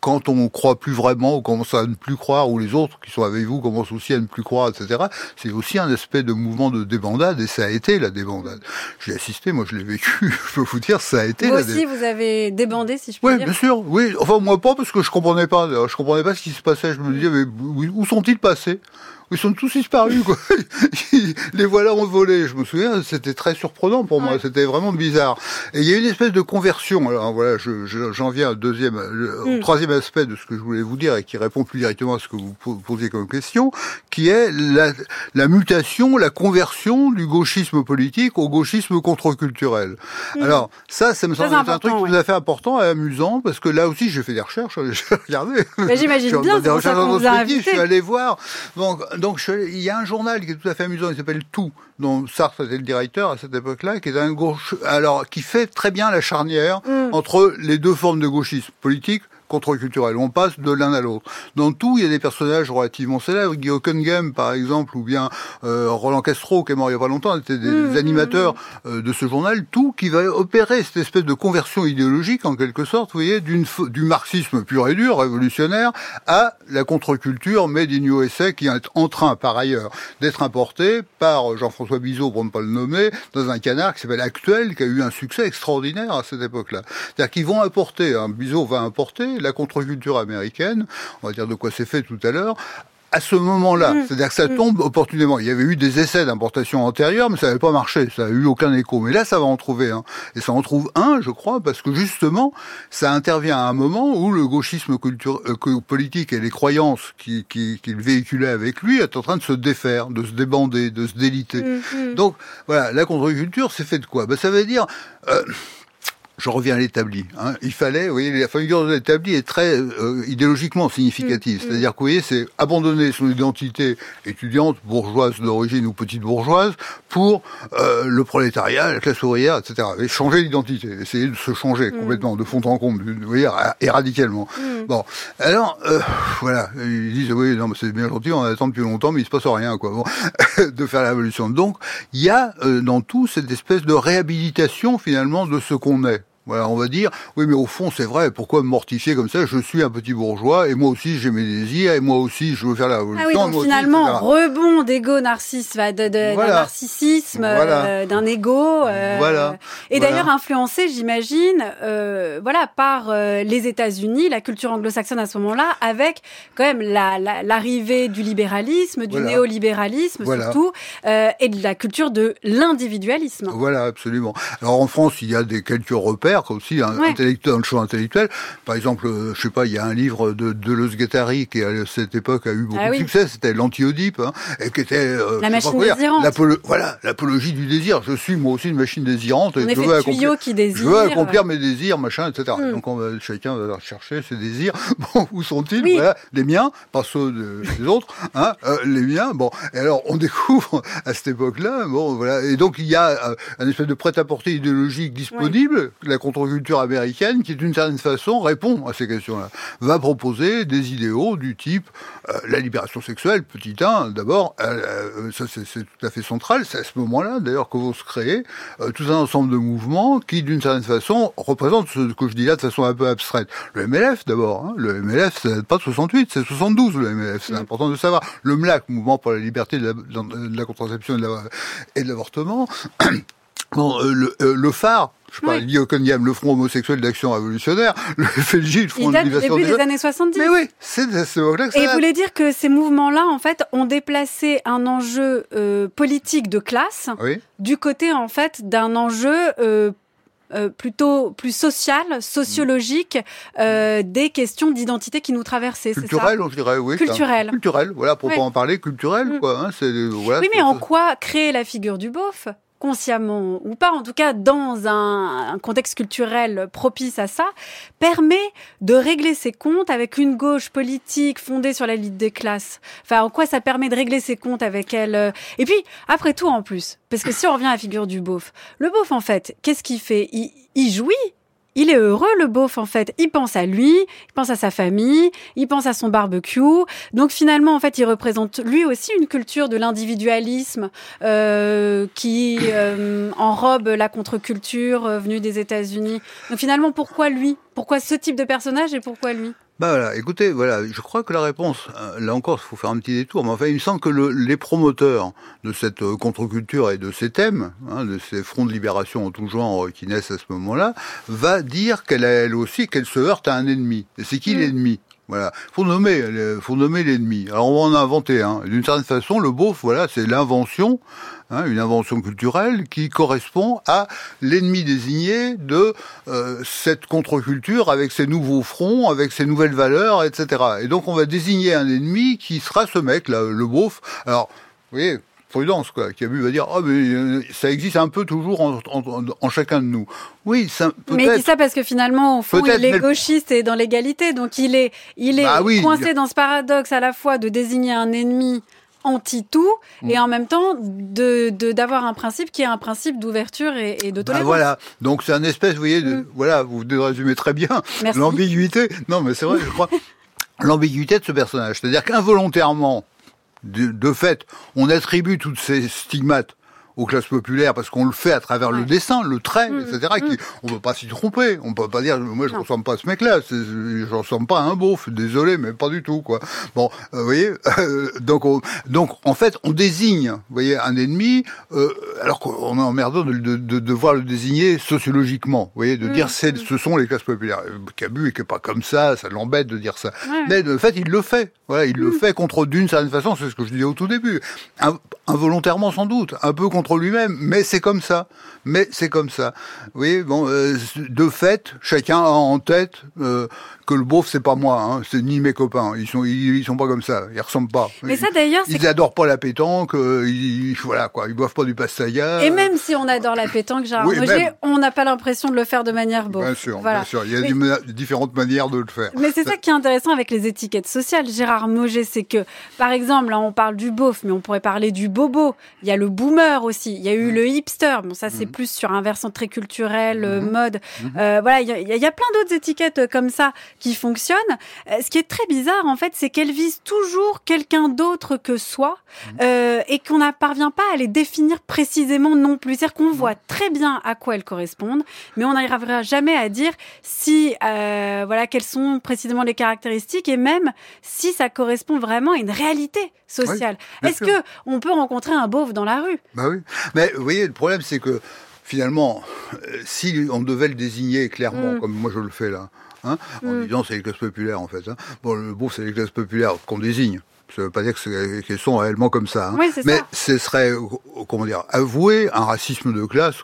quand on croit plus vraiment, ou commence à ne plus croire, ou les autres qui sont avec vous commencent aussi à ne plus croire, etc. C'est aussi un aspect de mouvement de débandade, et ça a été la débandade. J'ai assisté, moi je l'ai vécu, je peux vous dire, ça a été vous la aussi, vous avez débandé, si je peux oui, dire Oui, bien sûr, oui. Enfin, moi pas, parce que je comprenais pas, je comprenais pas ce qui se passait. Je me disais, mais où sont-ils passés? Ils sont tous disparus, quoi. Les voilà volé. Je me souviens, c'était très surprenant pour moi. C'était vraiment bizarre. Et il y a une espèce de conversion. Alors voilà, j'en je, viens au deuxième, au mm. troisième aspect de ce que je voulais vous dire et qui répond plus directement à ce que vous posez comme question, qui est la, la mutation, la conversion du gauchisme politique au gauchisme contre-culturel. Mm. Alors ça, ça me semble être un truc tout à fait important et amusant parce que là aussi, j'ai fait des recherches. J'ai regardé. J'imagine bien. Des recherches Je suis allé voir. Donc donc il y a un journal qui est tout à fait amusant, il s'appelle Tout, dont Sartre était le directeur à cette époque-là, qui est un gauche, alors qui fait très bien la charnière mm. entre les deux formes de gauchisme politique contre-culturel. On passe de l'un à l'autre. Dans tout, il y a des personnages relativement célèbres. Guy Hockenheim, par exemple, ou bien euh, Roland Castro, qui est mort il y a pas longtemps, étaient des Mmh, animateurs euh, de ce journal. Tout qui va opérer cette espèce de conversion idéologique, en quelque sorte, vous voyez, d'une du marxisme pur et dur, révolutionnaire, à la contre-culture made in USA, qui est en train, par ailleurs, d'être importée par Jean-François Bizot, pour ne pas le nommer, dans un canard qui s'appelle Actuel, qui a eu un succès extraordinaire à cette époque-là. C'est-à-dire qu'ils vont importer, hein, Bizot va importer la contre-culture américaine, on va dire de quoi c'est fait tout à l'heure, à ce moment-là. Mmh. C'est-à-dire que ça tombe opportunément. Il y avait eu des essais d'importation antérieurs, mais ça n'avait pas marché. Ça n'a eu aucun écho. Mais là, ça va en trouver un. Et ça en trouve un, je crois, parce que justement, ça intervient à un moment où le gauchisme culture, euh, que- politique et les croyances qu'il qui, qu'il véhiculait avec lui est en train de se défaire, de se débander, de se déliter. Mhm. Donc voilà, la contre-culture, c'est fait de quoi? Ben, Ça veut dire... euh, je reviens à l'établi. Hein. Il fallait, vous voyez, la figure de l'établi est très euh, idéologiquement significative. Mm, mm. C'est-à-dire que, vous voyez, c'est abandonner son identité étudiante, bourgeoise d'origine ou petite bourgeoise, pour euh, le prolétariat, la classe ouvrière, etc. Et changer d'identité, essayer de se changer Mm. complètement, de fond en comble, vous voyez, et radicalement. Bon, alors, euh, voilà, ils disent, oui, non, mais c'est bien gentil, on attend depuis longtemps, mais il se passe rien, quoi, bon, de faire la révolution. Donc, il y a euh, dans tout cette espèce de réhabilitation, finalement, de ce qu'on est. Voilà, on va dire, oui, mais au fond, c'est vrai, pourquoi me mortifier comme ça? Je suis un petit bourgeois, et moi aussi, j'ai mes désirs, et moi aussi, je veux faire la. Ah oui, donc moi finalement, rebond d'ego de- d'un Voilà. narcissisme, Voilà. euh, d'un ego. euh, Voilà. Et Voilà. d'ailleurs influencé, j'imagine, euh, voilà, par les États-Unis, la culture anglo-saxonne à ce moment-là, avec quand même la- la- l'arrivée du libéralisme, du Voilà. néolibéralisme Voilà. surtout, et de la culture de l'individualisme. Voilà, absolument. Alors en France, il y a des quelques repères aussi, hein, Ouais. intellectuels, dans le champ intellectuel. Par exemple, euh, je sais pas, il y a un livre de Deleuze Guattari qui à cette époque a eu beaucoup Ah de succès. C'était l'anti-Oedipe, hein, et qui était euh, La je machine désirante. Voilà, l'apologie du désir. Je suis moi aussi une machine désirante. Et je veux accomplir- qui je désire. veux accomplir mes désirs, machin, etc. Mm. Donc on va, chacun va chercher ses désirs. Bon, où sont-ils? Oui. Voilà, les miens, pas ceux de- des autres. Hein, euh, les miens. Bon, et alors on découvre à cette époque-là. Bon, voilà. Et donc il y a euh, un espèce de prêt-à-porter idéologique disponible, la contre-culture américaine, qui d'une certaine façon répond à ces questions-là. Va proposer des idéaux du type euh, la libération sexuelle, petit 1, d'abord, euh, euh, ça c'est tout à fait central. C'est à ce moment-là, d'ailleurs, que vont se créer euh, tout un ensemble de mouvements qui, d'une certaine façon, représentent ce que je dis là de façon un peu abstraite. Le MLF, d'abord. Hein. Le MLF, c'est pas de 68, c'est 72, le MLF. C'est Mm. important de savoir. Le MLAC, Mouvement pour la liberté de la, de la contraception et de la- l'avortement. Bon, le, le phare, je sais pas, Oui. Hockenheim, le Front homosexuel d'action révolutionnaire, le FLJ, le Front Il de date début des des années 70. Mais oui, c'est à ce moment-là que ça Et vous voulez dire que ces mouvements-là, en fait, ont déplacé un enjeu euh, politique de classe Oui, du côté, en fait, d'un enjeu euh, euh, plutôt plus social, sociologique, euh, des questions d'identité qui nous traversaient. culturel, je dirais, oui. un- Culturel. Culturel, voilà, pour Ouais. pas en parler, culturel, Mm. quoi. Hein, euh, voilà, Oui, mais en quoi créer la figure du beauf? Consciemment ou pas, en tout cas dans un, contexte culturel propice à ça, permet de régler ses comptes avec une gauche politique fondée sur la lutte des classes. Enfin, en quoi ça permet de régler ses comptes avec elle euh, Et puis, après tout, en plus, parce que si on revient à la figure du beauf, le beauf, en fait, qu'est-ce qu'il fait? Il jouit il est heureux, le beauf, en fait. Il pense à lui, il pense à sa famille, il pense à son barbecue. Donc finalement, en fait, il représente lui aussi une culture de l'individualisme euh, qui euh, enrobe la contre-culture euh, venue des États-Unis. Donc finalement, pourquoi lui? Pourquoi ce type de personnage et pourquoi lui? Bah voilà, écoutez, voilà, je crois que la réponse, euh, là encore, il faut faire un petit détour, mais enfin, il me semble que le, les promoteurs de cette euh, contre-culture et de ces thèmes, hein, de ces fronts de libération en tout genre euh, qui naissent à ce moment-là, va dire qu'elle a elle aussi, qu'elle se heurte à un ennemi. Et c'est qui Mm. l'ennemi? Voilà, faut nommer, faut nommer l'ennemi. Alors on va en inventer un. D'une certaine façon, le beauf, voilà, c'est l'invention, hein, une invention culturelle qui correspond à l'ennemi désigné de euh, cette contre-culture avec ses nouveaux fronts, avec ses nouvelles valeurs, etc. Et donc on va désigner un ennemi qui sera ce mec, là, le beauf. Alors, vous voyez, prudence, quoi, qui a vu va dire, ah, mais euh, ça existe un peu toujours en, en- en chacun de nous. Oui, ça Mais il dit peut-être. ça parce que finalement, au fond, Peut-être, il est mais- gauchiste et dans l'égalité. Donc il est, il est Bah oui. coincé dans ce paradoxe à la fois de désigner un ennemi anti-tout et en même temps de d'avoir un principe qui est un principe d'ouverture et, et de Bah voilà, donc c'est un espèce, vous voyez, de, Mm. voilà, vous le résumez très bien, l'ambiguïté. Non, mais c'est vrai, je crois, l'ambiguïté de ce personnage. C'est-à-dire qu'involontairement, de, fait, on attribue toutes ces stigmates aux classes populaires parce qu'on le fait à travers le dessin, le trait, Mm, etc. Qui, on peut pas s'y tromper. On peut pas dire, moi je Non. ressemble pas à ce mec-là. Je ressemble pas à un beauf. Désolé, mais pas du tout, quoi. Bon, euh, vous voyez. euh, donc, on- donc en fait, on désigne, vous voyez, un ennemi, euh, alors qu'on est emmerdant de, de, de devoir le désigner sociologiquement. Vous voyez, de Mm, dire c'est, mm. ce sont les classes populaires. Euh, Cabu est que pas comme ça, ça l'embête de dire ça. Mais de fait, il le fait. Voilà, il Mm. le fait contre d'une certaine façon. C'est ce que je disais au tout début. In- involontairement sans doute, un peu contre lui-même, mais c'est comme ça. Mais c'est comme ça. Oui, bon, euh, de fait, chacun a en tête euh, que le beauf c'est pas moi, hein, c'est ni mes copains. Ils sont, ils, ils sont pas comme ça. Ils ressemblent pas. Mais ça d'ailleurs, Ils adorent pas la pétanque. euh, ils, voilà quoi. Ils boivent pas du pastaga. Et même si on adore la pétanque, Gérard Oui, même. on n'a pas l'impression de le faire de manière beau. Bien sûr, Voilà. bien sûr. Il y a Mais- des ma- différentes manières de le faire. Mais c'est ça qui est intéressant avec les étiquettes sociales, Gérard Moget, c'est que, par exemple, là, on parle du beauf, mais on pourrait parler du bobo. Il y a le boomer aussi. Il y a Mmh. eu le hipster. Bon, ça, c'est plus sur un versant très culturel, euh, Mmh. mode. Euh, voilà, il y, a, il y a plein d'autres étiquettes euh, comme ça qui fonctionnent. Euh, ce qui est très bizarre, en fait, c'est qu'elles visent toujours quelqu'un d'autre que soi euh, et qu'on ne parvient pas à les définir précisément non plus. C'est-à-dire qu'on voit très bien à quoi elles correspondent, mais on n'arrivera jamais à dire si, euh, voilà, quelles sont précisément les caractéristiques et même si ça correspond vraiment à une réalité sociale. Est-ce que on peut rencontrer un beauf dans la rue? Bah oui. Mais vous voyez, le problème, c'est que finalement, euh, si on devait le désigner clairement, Mm. comme moi je le fais là, hein, en Mm. disant c'est les classes populaires en fait. Hein. Bon, le c'est les classes populaires qu'on désigne. Ça veut pas dire qu'elles sont réellement comme ça. hein. Oui, Mais ça. ce serait, euh, comment dire, avouer un racisme de classe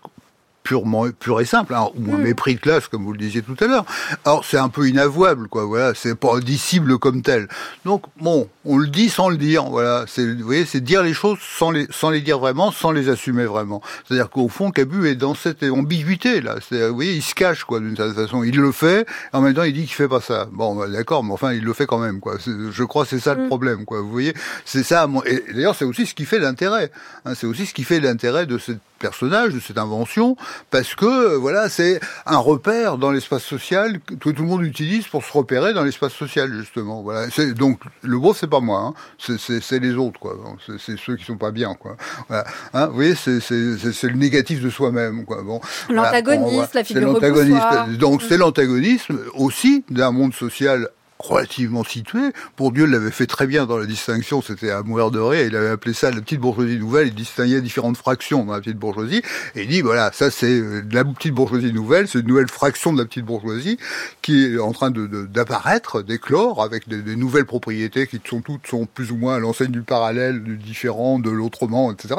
purement pur et simple, hein, ou un Mm. mépris de classe, comme vous le disiez tout à l'heure. Alors c'est un peu inavouable, quoi. Voilà, c'est pas indicible comme tel. Donc bon, on le dit sans le dire. Voilà, c'est, vous voyez, c'est dire les choses sans les sans les dire vraiment, sans les assumer vraiment. C'est-à-dire qu'au fond, Cabu est dans cette ambiguïté là. Vous voyez, il se cache quoi d'une certaine façon. Il le fait, en même temps il dit qu'il fait pas ça. Bon, bah, d'accord, mais enfin il le fait quand même quoi. Je crois que c'est ça le Mm. problème quoi. Vous voyez, c'est ça. Et d'ailleurs, c'est aussi ce qui fait l'intérêt. hein. c'est aussi ce qui fait l'intérêt de ce personnage, de cette invention, parce que euh, voilà, c'est un repère dans l'espace social que tout le monde utilise pour se repérer dans l'espace social justement. Voilà. Donc le beau, c'est pas moi, hein. c'est, les autres quoi. C'est, ceux qui sont pas bien quoi. Voilà. Hein, vous voyez, c'est, le négatif de soi-même quoi. Bon. L'antagoniste, voilà. la C'est figure l'antagoniste. Donc c'est l'antagonisme aussi d'un monde social relativement situé. Pour Dieu l'avait fait très bien dans la distinction, c'était à mourir de rire, il avait appelé ça la petite bourgeoisie nouvelle, il distinguait différentes fractions dans la petite bourgeoisie, et il dit, voilà, ça c'est euh, la petite bourgeoisie nouvelle, c'est une nouvelle fraction de la petite bourgeoisie qui est en train de, de- d'apparaître, d'éclore, avec des, des nouvelles propriétés qui sont toutes sont plus ou moins à l'enseigne du parallèle, du différent, de l'autrement, etc.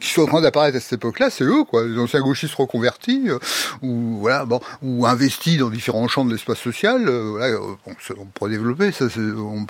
qui sont en train d'apparaître à cette époque-là, c'est eux, quoi, les anciens gauchistes reconvertis, euh, ou voilà, bon, ou investis dans différents champs de l'espace social. euh, voilà, euh, bon, on pourrait développer ça. C'est, on,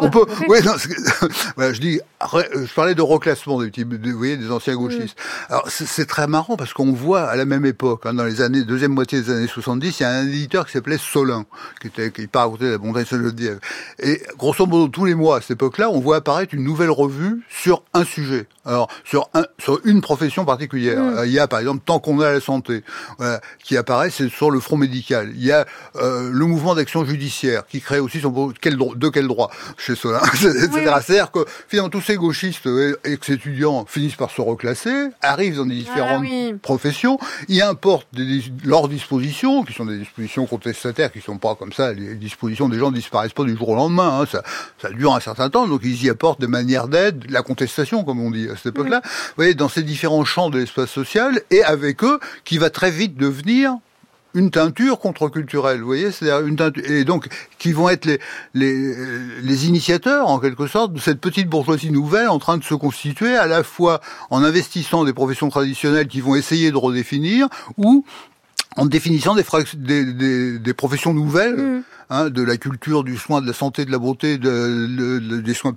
On ouais, peut, ouais, non, voilà, je dis, je parlais de reclassement des petits, de- vous voyez, des anciens gauchistes. Alors c'est, c'est très marrant parce qu'on voit à la même époque, hein, dans les années deuxième moitié des années 70, il y a un éditeur qui s'appelait Solin, qui était, qui part à côté de la montagne Saint-Geneviève. Et grosso modo, tous les mois à cette époque-là, on voit apparaître une nouvelle revue sur un sujet. Alors sur un, sur une profession particulière. Mm. Euh, Il y a par exemple tant qu'on a la santé, voilà, qui apparaît, c'est sur le front médical. Il y a euh, le mouvement d'action judiciaire qui crée aussi son quel de quel droit chez Solin, etc. Oui. C'est-à-dire que finalement tous ces gauchistes euh, ex-étudiants finissent par se reclasser, arrivent dans des différentes Ah oui. professions, y importent des, leurs dispositions, qui sont des dispositions contestataires, qui sont pas comme ça, les dispositions des gens ne disparaissent pas du jour au lendemain, hein, ça, ça dure un certain temps, donc ils y apportent des manières d'aide, la contestation, comme on dit à cette époque-là, vous voyez, dans ces différents champs de l'espace social, et avec eux, qui va très vite devenir une teinture contre-culturelle, vous voyez, c'est-à-dire une teinture, et donc qui vont être les, les les initiateurs en quelque sorte de cette petite bourgeoisie nouvelle en train de se constituer à la fois en investissant des professions traditionnelles qui vont essayer de redéfinir ou en définissant des, des, des, des professions nouvelles, Mm. hein, de la culture, du soin, de la santé, de la beauté, de, des soins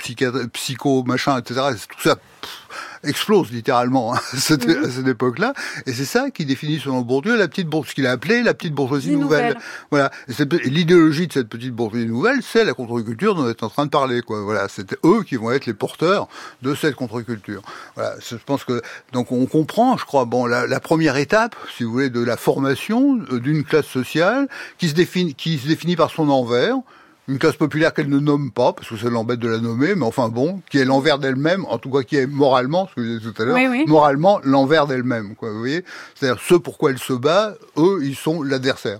psycho, machin, etc. Tout ça, pff, explose littéralement hein, à cette, Mhm. cette époque-là. Et c'est ça qui définit selon Bourdieu la petite bourgeoisie, ce qu'il a appelé la petite bourgeoisie nouvelle. nouvelle. Voilà. L'idéologie de cette petite bourgeoisie nouvelle, c'est la contre-culture dont on est en train de parler. Quoi. Voilà. C'est eux qui vont être les porteurs de cette contre-culture. Voilà. Je pense que donc on comprend, je crois, bon, la, la première étape, si vous voulez, de la formation euh, d'une classe sociale qui se définit, qui se définit par son envers. Une classe populaire qu'elle ne nomme pas, parce que ça l'embête de la nommer, mais enfin bon, qui est l'envers d'elle-même, en tout cas qui est moralement, ce que je disais tout à l'heure, Oui, oui. moralement l'envers d'elle-même, quoi, vous voyez C'est-à-dire ce pourquoi elle se bat, eux, ils sont l'adversaire.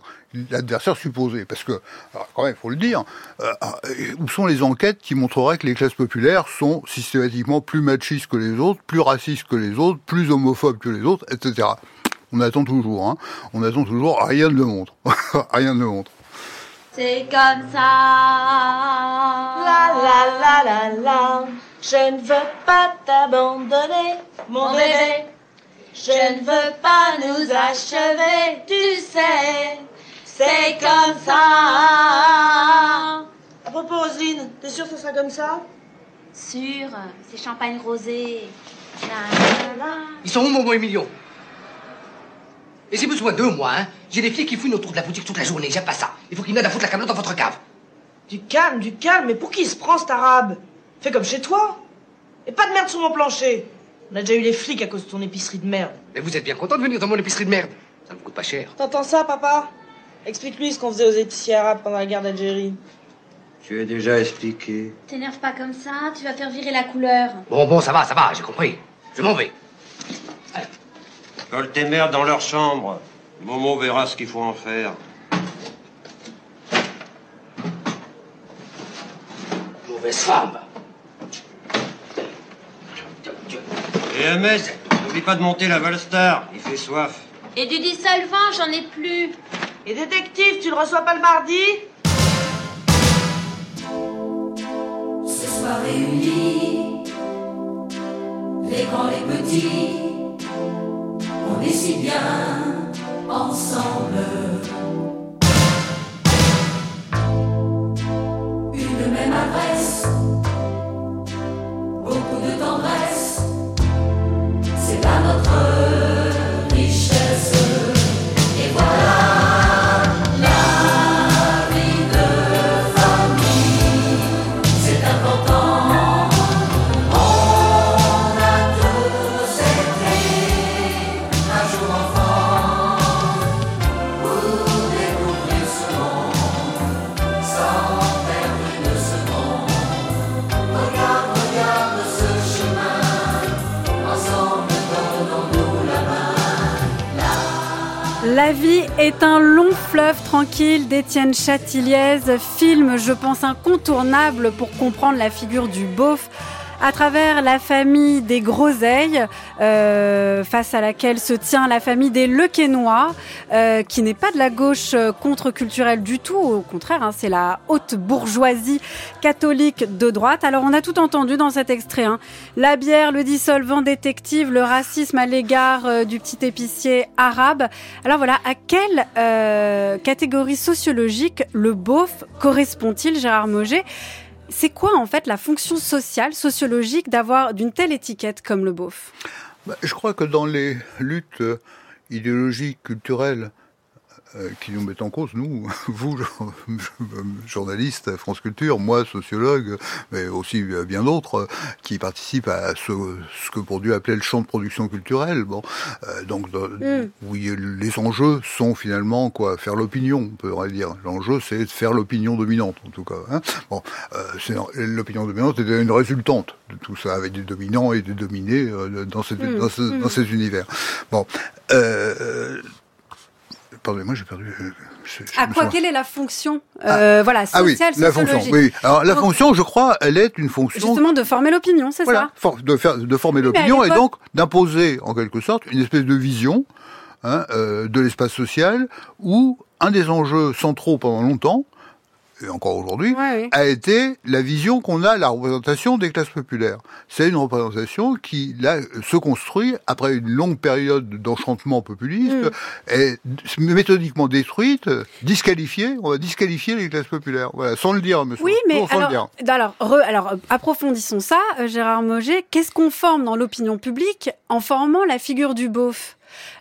L'adversaire supposé, parce que, alors, quand même, il faut le dire, euh, euh, où sont les enquêtes qui montreraient que les classes populaires sont systématiquement plus machistes que les autres, plus racistes que les autres, plus homophobes que les autres, etc. On attend toujours, hein. On attend toujours, rien ne le montre. rien ne le montre. C'est comme ça. La la la la la, je ne veux pas t'abandonner, mon bébé. Je ne veux pas nous achever, tu sais. C'est comme ça. À propos, Roselyne, t'es sûre que ce sera comme ça? Sûr, c'est champagne rosé. La, la, la. Ils sont où, Momo et Emilio Et j'ai besoin d'eux, moi, hein. J'ai des filles qui fouinent autour de la boutique toute la journée, j'aime pas ça. Il faut qu'ils m'aident à foutre la camelote dans votre cave. Du calme, du calme, mais pour qui il se prend cet arabe? Fais comme chez toi. Et pas de merde sur mon plancher. On a déjà eu les flics à cause de ton épicerie de merde. Mais vous êtes bien content de venir dans mon épicerie de merde? Ça me coûte pas cher. T'entends ça, papa? Explique-lui ce qu'on faisait aux épiciers arabes pendant la guerre d'Algérie. Tu as déjà expliqué. T'énerve pas comme ça, tu vas faire virer la couleur. Bon, bon, ça va, ça va, j'ai compris. Je m'en vais. Colle tes mères dans leur chambre. Momo verra ce qu'il faut en faire. Mauvaise femme. Et Ahmed, n'oublie pas de monter la Valstar. Il fait soif. Et du dissolvant, j'en ai plus. Et détective, tu le reçois pas le mardi? Ce soir réunis, les grands, les petits, on est si bien ensemble. Tranquille d'Étienne Chatiliez, film, je pense, incontournable pour comprendre la figure du beauf à travers la famille des Groseilles, euh, face à laquelle se tient la famille des Lequesnois, euh, qui n'est pas de la gauche euh, contre-culturelle du tout, au contraire, hein, c'est la haute bourgeoisie catholique de droite. Alors on a tout entendu dans cet extrait, hein. la bière, le dissolvant détective, le racisme à l'égard euh, du petit épicier arabe. Alors voilà, à quelle euh, catégorie sociologique le beauf correspond-il, Gérard Moget c'est quoi en fait la fonction sociale, sociologique d'avoir d'une telle étiquette comme le beauf? Bah, Je crois que dans les luttes euh, idéologiques, culturelles, qui nous mettent en cause, nous, vous, journalistes, France Culture, moi, sociologue, mais aussi euh, bien d'autres, euh, qui participent à ce, ce que Bourdieu appelait le champ de production culturelle. Bon, euh, donc, dans- Mm. oui, les enjeux sont finalement quoi, faire l'opinion, on pourrait dire. L'enjeu, c'est de faire l'opinion dominante, en tout cas. Hein. Bon, euh, l'opinion dominante est une résultante de tout ça, avec des dominants et des dominés euh, dans, cette, Mm, dans, ce- mm. dans cet univers. Bon. Pardonnez-moi, j'ai perdu. euh, je- je À quoi. Quelle est la fonction euh, Voilà, Ah oui, sociale, la fonction. sociologique. Oui. Alors la Donc, fonction, je crois, elle est une fonction Justement, de former l'opinion, c'est voilà, ça for- de, faire, de former Oui, l'opinion et donc d'imposer en quelque sorte une espèce de vision hein, euh, de l'espace social où un des enjeux centraux pendant longtemps et encore aujourd'hui, a été la vision qu'on a, la représentation des classes populaires. C'est une représentation qui, là, se construit après une longue période d'enchantement populiste, Mm. est méthodiquement détruite, disqualifiée, on va disqualifier les classes populaires. Voilà, sans le dire, monsieur. Oui, mais le alors, dire. alors, re- alors, euh, approfondissons ça, euh, Gérard Moget. Qu'est-ce qu'on forme dans l'opinion publique en formant la figure du beauf?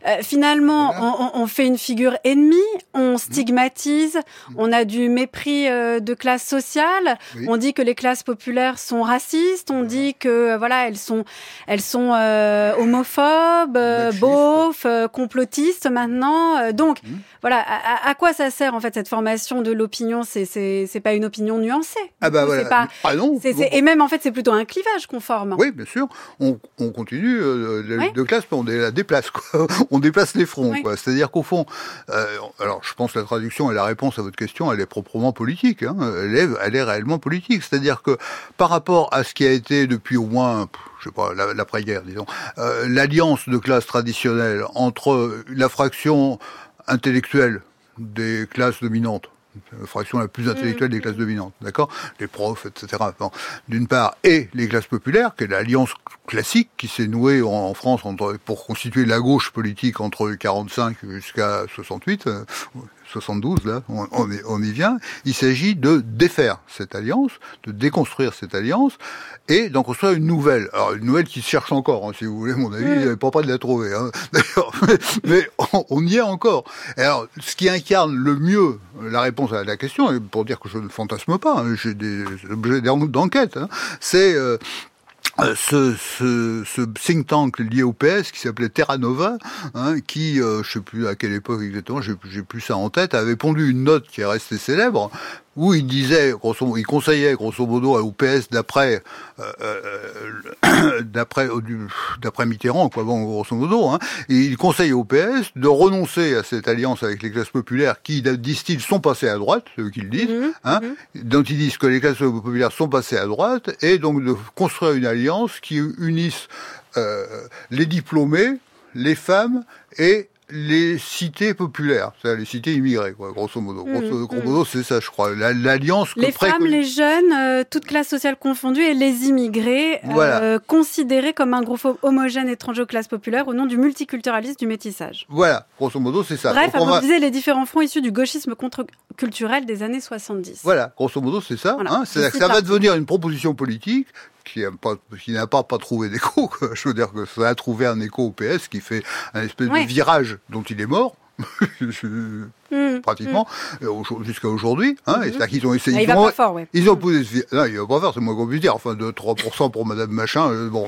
Euh, finalement, on, on- on fait une figure ennemie, on stigmatise, on a du mépris euh, de classe sociale, Oui. on dit que les classes populaires sont racistes, on dit que euh, voilà elles sont elles sont euh, homophobes, beaufs, complotistes maintenant. Donc voilà, à, quoi ça sert en fait cette formation de l'opinion? C'est c'est pas une opinion nuancée. Ah bah voilà. pas- Ah non. et même en fait c'est plutôt un clivage qu'on forme. Oui, bien sûr. On, on continue de classe, mais on la déplace. Quoi. On déplace les fronts. Oui. C'est-à-dire qu'au fond, euh, alors je pense que la traduction et la réponse à votre question, elle est proprement politique. Hein. Elle, est, elle est réellement politique. C'est-à-dire que par rapport à ce qui a été depuis au moins, je sais pas, la- l'après-guerre, disons, euh, l'alliance de classe traditionnelle entre la fraction intellectuelle des classes dominantes la fraction la plus intellectuelle des classes dominantes, d'accord? Les profs, etc. Bon, D'une part, et les classes populaires, qui est l'alliance classique qui s'est nouée en, en France entre, pour constituer la gauche politique entre 45 jusqu'à 68, euh, 72, là, on, on, est- on y vient. Il s'agit de défaire cette alliance, de déconstruire cette alliance et d'en construire une nouvelle. Alors, une nouvelle qui se cherche encore, hein, si vous voulez mon avis, il n'est pas près de la trouver. Hein, D'ailleurs, mais, mais on, on y est encore. Et alors, ce qui incarne le mieux la réponse à la question, et pour dire que je ne fantasme pas, hein, j'ai des objets d'en- d'enquête, hein, c'est... euh, euh, ce, ce, ce think tank lié au PS qui s'appelait Terra Nova, hein, qui, euh, je sais plus à quelle époque exactement, j'ai plus ça en tête, avait pondu une note qui est restée célèbre, où il disait, grosso il conseillait grosso modo au PS d'après, euh, euh, d'après, euh, d'après Mitterrand, quoi, bon, grosso modo, hein, et il conseille au PS de renoncer à cette alliance avec les classes populaires qui, disent-ils, sont passées à droite, c'est eux qui le disent, hein, dont ils disent que les classes populaires sont passées à droite, et donc de construire une alliance qui unisse euh, les diplômés, les femmes et les cités populaires, c'est-à-dire les cités immigrées, quoi, grosso modo. Mhm, Grosso, gros mhm. modo, c'est ça, je crois. La- L'alliance que Les femmes, les jeunes, euh, toutes classes sociales confondues et les immigrés, Voilà. euh, considérés comme un groupe homogène étranger aux classes populaires au nom du multiculturalisme du métissage. Voilà, grosso modo, c'est ça. Bref, à va- mobiliser les différents fronts issus du gauchisme contre-culturel des années 70. Voilà, grosso modo, c'est ça. Voilà. hein. C'est-à-dire que ça va devenir une proposition politique qui n'a pas, trouvé d'écho. quoi. Je veux dire que ça a trouvé un écho au PS qui fait un espèce de virage dont il est mort. Mmh, pratiquement euh, au- jusqu'à aujourd'hui hein, et c'est-à-dire qu'ils ont essayé Ah, il ils va ont- pas fort, ouais. ils ont posé ce vi- non il va pas faire c'est moins qu'on puisse dire enfin de 3% pour madame machin euh, bon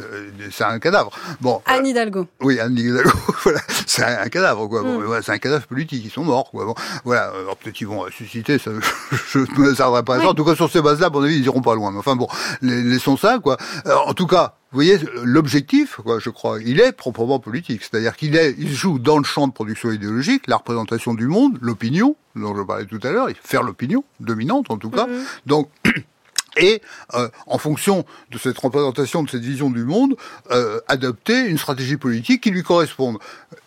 euh, c'est un cadavre bon euh, Anne Hidalgo. oui, Anne Hidalgo, voilà, c'est un, cadavre, quoi. Bon, Mm. voilà, c'est un cadavre politique, ils sont morts, quoi. Bon, voilà, alors peut-être qu'ils vont ressusciter, ça, je ne me hasarderai pas à ça. En tout cas, sur ces bases-là, à mon avis, ils iront pas loin. Mais enfin bon, la- laissons ça, quoi. Alors, en tout cas, vous voyez, l'objectif, quoi, je crois, il est proprement politique. C'est-à-dire qu'il est, il joue dans le champ de production idéologique, la représentation du monde, l'opinion, dont je parlais tout à l'heure, faire l'opinion, dominante en tout cas. Donc, et euh, en fonction de cette représentation, de cette vision du monde, euh, adopter une stratégie politique qui lui corresponde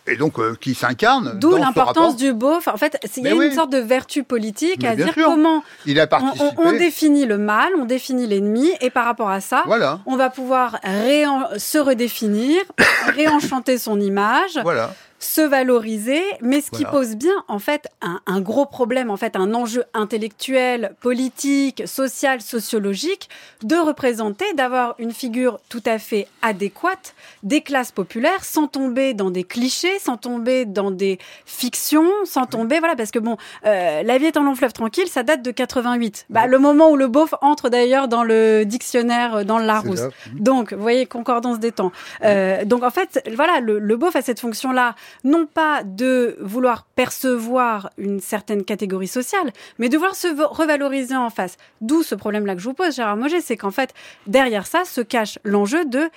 et donc euh, qui s'incarne. D'où l'importance du beauf. En fait, il y a une sorte de vertu politique Mais à dire sûr. comment Il a on, participé. on- on définit le mal, on définit l'ennemi, et par rapport à ça, Voilà. on va pouvoir se redéfinir, réenchanter son image. Voilà. Se valoriser, mais ce qui pose bien en fait un, un gros problème, en fait un enjeu intellectuel, politique, social, sociologique, de représenter, d'avoir une figure tout à fait adéquate des classes populaires, sans tomber dans des clichés, sans tomber dans des fictions, sans tomber, voilà, parce que bon, euh, La vie est un long fleuve tranquille, ça date de 88. Bah, le moment où le beauf entre d'ailleurs dans le dictionnaire, euh, dans le Larousse. Donc, vous voyez, concordance des temps. Euh, donc, en fait, voilà, le, le beauf a cette fonction-là, non pas de vouloir percevoir une certaine catégorie sociale, mais de vouloir se revaloriser en face. D'où ce problème-là que je vous pose, Gérard Moget, c'est qu'en fait, derrière ça se cache l'enjeu de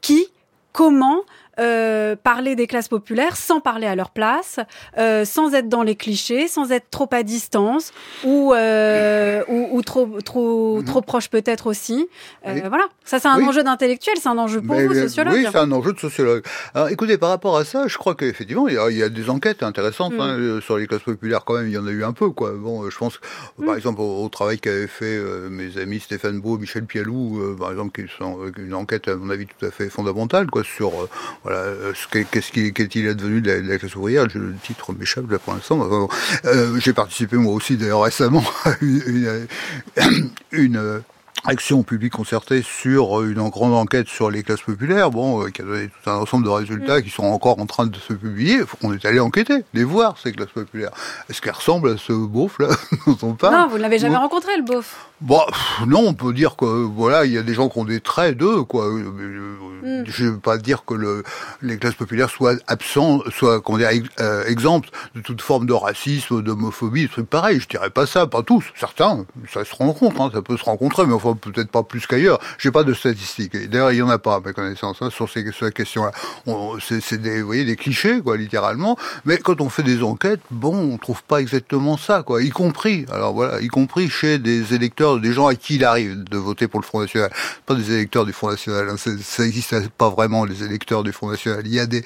qui, comment euh, parler des classes populaires sans parler à leur place, euh, sans être dans les clichés, sans être trop à distance ou euh, ou, ou trop trop trop proche peut-être aussi. Euh, Oui. Voilà, ça c'est un Oui. enjeu d'intellectuel, c'est un enjeu pour Mais, vous, sociologue. Oui, c'est un enjeu de sociologue. Alors, écoutez, par rapport à ça, je crois qu'effectivement, il y, a- il y a des enquêtes intéressantes Mm. hein, euh, sur les classes populaires. Quand même, il y en a eu un peu, quoi. Bon, euh, je pense, Mm. par exemple, au, au travail qu'avaient fait mes amis Stéphane Beau, Michel Pialou, euh, par exemple, qui sont une enquête, à mon avis, tout à fait fondamentale, quoi, sur euh, voilà, euh, ce qu'est- qu'est-ce qui qu'est-il advenu de la, de la classe ouvrière? Le titre m'échappe là pour l'instant. enfin. Euh, J'ai participé moi aussi, d'ailleurs, récemment, à une, une, une, euh, action publique concertée sur une grande enquête sur les classes populaires, bon, euh, qui a donné tout un ensemble de résultats qui sont encore en train de se publier. On est allé enquêter, les voir, ces classes populaires. Est-ce qu'elles ressemblent à ce beauf là dont on parle? Non, vous ne l'avez jamais rencontré le beauf. Bon, pff, non, on peut dire que voilà, il y a des gens qui ont des traits d'eux, quoi. Euh, Mm. Je ne veux pas dire que le, les classes populaires soient absents, soient comment dire, euh, exemptes de toute forme de racisme, d'homophobie, trucs pareils. Je dirais pas ça, pas tous, certains. Ça se rencontre, hein, ça peut se rencontrer, mais enfin peut-être pas plus qu'ailleurs. J'ai pas de statistiques. D'ailleurs, il y en a pas à ma connaissance hein, sur ces, sur ces questions-là. On- C'est c'est des, vous voyez, des clichés, quoi, littéralement. Mais quand on fait des enquêtes, bon, on trouve pas exactement ça, quoi. Y compris, alors voilà, y compris chez des électeurs, des gens à qui il arrive de voter pour le Front National. Pas des électeurs du Front National, hein, ça existe pas vraiment, les électeurs du Front National. Il y a des,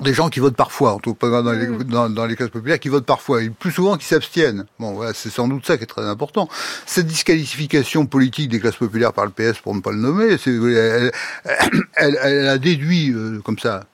des gens qui votent parfois, en tout cas dans les, dans, dans les classes populaires, qui votent parfois, et plus souvent qui s'abstiennent. Bon, voilà, c'est sans doute ça qui est très important. Cette disqualification politique des classes populaires par le PS, pour ne pas le nommer, c'est, elle, elle, elle a déduit euh, comme ça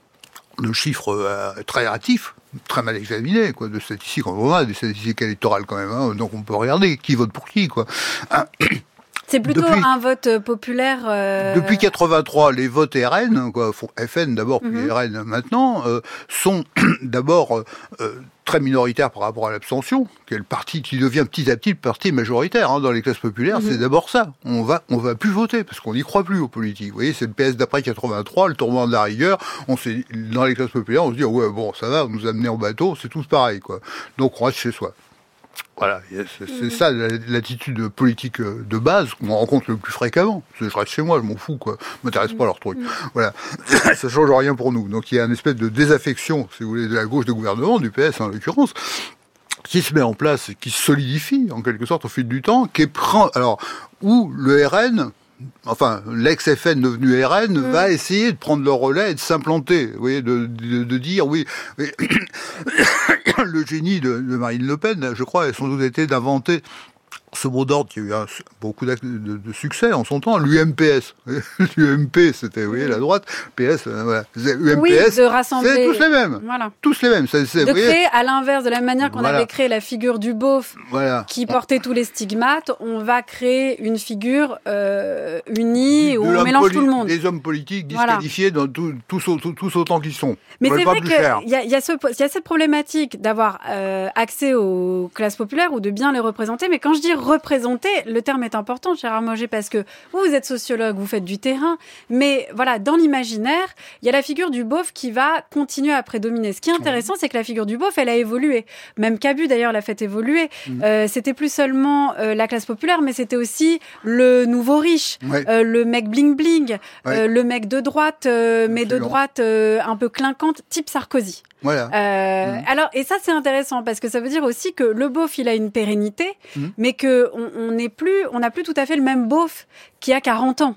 de chiffres euh, très hâtifs, très mal examinés, quoi, de statistiques. On a des statistiques électorales quand même, hein, donc on peut regarder qui vote pour qui, quoi. C'est plutôt Depuis- un vote euh, populaire. euh, Depuis 83, les votes RN, quoi, FN d'abord, puis Mhm. RN maintenant, euh, sont d'abord euh, très minoritaires par rapport à l'abstention, qui est le parti qui devient petit à petit le parti majoritaire hein, dans les classes populaires. Mhm. C'est d'abord ça. On va, on va plus voter parce qu'on n'y croit plus aux politiques. Vous voyez, c'est le PS d'après 83, le tournant de la rigueur. On s'est, dans les classes populaires, on se dit ouais bon, ça va, on nous a en bateau, c'est tous pareil quoi. Donc on reste chez soi. Voilà, c'est Mhm. ça la- l'attitude politique euh, de base qu'on rencontre le plus fréquemment. Je reste chez moi, je m'en fous, quoi. M'intéresse pas leur truc. Voilà, ça change rien pour nous. Donc il y a une espèce de désaffection, si vous voulez, de la gauche de gouvernement, du PS en l'occurrence, qui se met en place, qui se solidifie en quelque sorte au fil du temps, qui prend, alors où le RN enfin l'ex-FN devenu RN va essayer de prendre le relais et de s'implanter, vous voyez, de, de, de dire oui, oui, le génie de, de Marine Le Pen, je crois, a sans doute été d'inventer ce mot d'ordre qui a eu un- beaucoup de, de succès en son temps, l'UMPS. L'UMP, c'était, vous voyez, la droite, PS, euh, voilà. C'est- UMPS, Oui, c'est tous les mêmes. Voilà. Tous les mêmes. C'est, c'est- De voyez, créer, à l'inverse de la manière qu'on Voilà. avait créé la figure du beauf voilà. qui portait tous les stigmates, on va créer une figure euh, unie où on mélange tout le monde. Des hommes politiques disqualifiés dans tout- tous, au- tous, tous autant qu'ils sont. Mais est c'est vrai qu'il y a cette problématique d'avoir euh, accès aux classes populaires ou de bien les représenter. Mais quand je dis représenter, le terme est important, cher Armogé, parce que vous, vous êtes sociologue, vous faites du terrain. Mais voilà, dans l'imaginaire, il y a la figure du beauf qui va continuer à prédominer. Ce qui est intéressant, c'est que la figure du beauf, elle a évolué. Même Cabu, d'ailleurs, l'a fait évoluer. Mm. Euh, c'était plus seulement euh, la classe populaire, mais c'était aussi le nouveau riche, Ouais. euh, le mec bling bling, Ouais. euh, le mec de droite, euh, mais de droite euh, un peu clinquante, type Sarkozy. Voilà. Euh, Mhm. Alors, et ça c'est intéressant parce que ça veut dire aussi que le beauf il a une pérennité, Mhm. mais que on n'est plus, on n'a plus tout à fait le même beauf qui a 40 ans.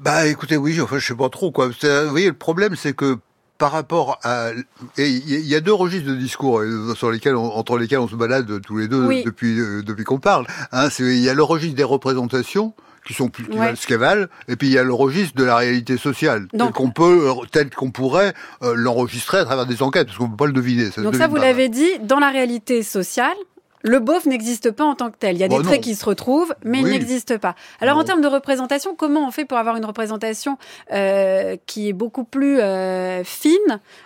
Bah écoutez, oui, enfin je sais pas trop quoi. C'est- Vous voyez, le problème c'est que par rapport à, il y a- deux registres de discours euh, sur lesquels, on- entre lesquels on se balade tous les deux Oui. depuis euh, depuis qu'on parle. Hein, il y a le registre des représentations qui sont plus qui Ouais. valent ce qu'elles valent, et puis il y a le registre de la réalité sociale, tel Donc- qu'on peut, euh, tel qu'on pourrait euh, l'enregistrer à travers des enquêtes, parce qu'on peut pas le deviner. Ça Donc ça, vous l'avez dit, dans la réalité sociale. Le beauf n'existe pas en tant que tel. Il y a des Bah traits non. qui se retrouvent, mais il n'existe pas. Alors en termes de représentation, comment on fait pour avoir une représentation euh, qui est beaucoup plus euh, fine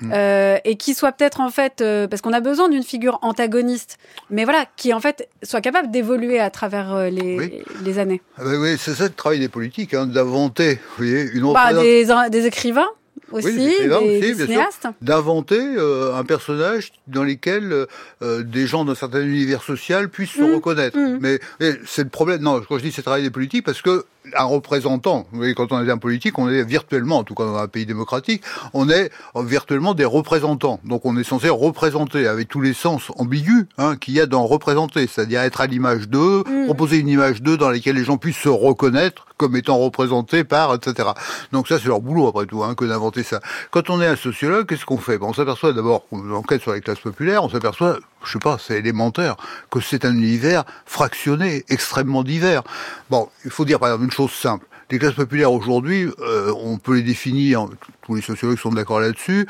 Mm. euh, et qui soit peut-être en fait, euh, parce qu'on a besoin d'une figure antagoniste, mais voilà, qui en fait soit capable d'évoluer à travers euh, les, Oui. les années? Ah bah oui, c'est ça le travail des politiques, hein, d'inventer, vous voyez, une Bah, représentation. des, des écrivains aussi, Oui, des écrivains des, aussi, des bien sûr. cinéastes. d'inventer euh, un personnage dans lequel euh, des gens d'un certain univers social puissent se Mm, reconnaître. mm. Mais, mais c'est le problème. Non, quand je dis c'est le travail des politiques, parce que un représentant. Vous voyez, quand on est un politique, on est virtuellement, en tout cas dans un pays démocratique, on est virtuellement des représentants. Donc on est censé représenter avec tous les sens ambigus hein, qu'il y a dans représenter, c'est-à-dire être à l'image d'eux, proposer une image d'eux dans laquelle les gens puissent se reconnaître comme étant représentés par, etc. Donc ça, c'est leur boulot, après tout, hein, que d'inventer ça. Quand on est un sociologue, qu'est-ce qu'on fait? Ben, On s'aperçoit d'abord, qu'on enquête sur les classes populaires, on s'aperçoit, je sais pas, c'est élémentaire, que c'est un univers fractionné, extrêmement divers. Bon, il faut dire par exemple une chose simple. Les classes populaires aujourd'hui, euh, on peut les définir, tous les sociologues sont d'accord là-dessus,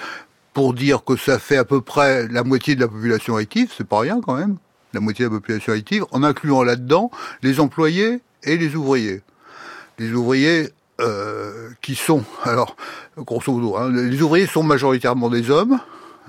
pour dire que ça fait à peu près la moitié de la population active, c'est pas rien quand même, la moitié de la population active, en incluant là-dedans les employés et les ouvriers. Les ouvriers euh, qui sont, alors, grosso modo, hein, les ouvriers sont majoritairement des hommes,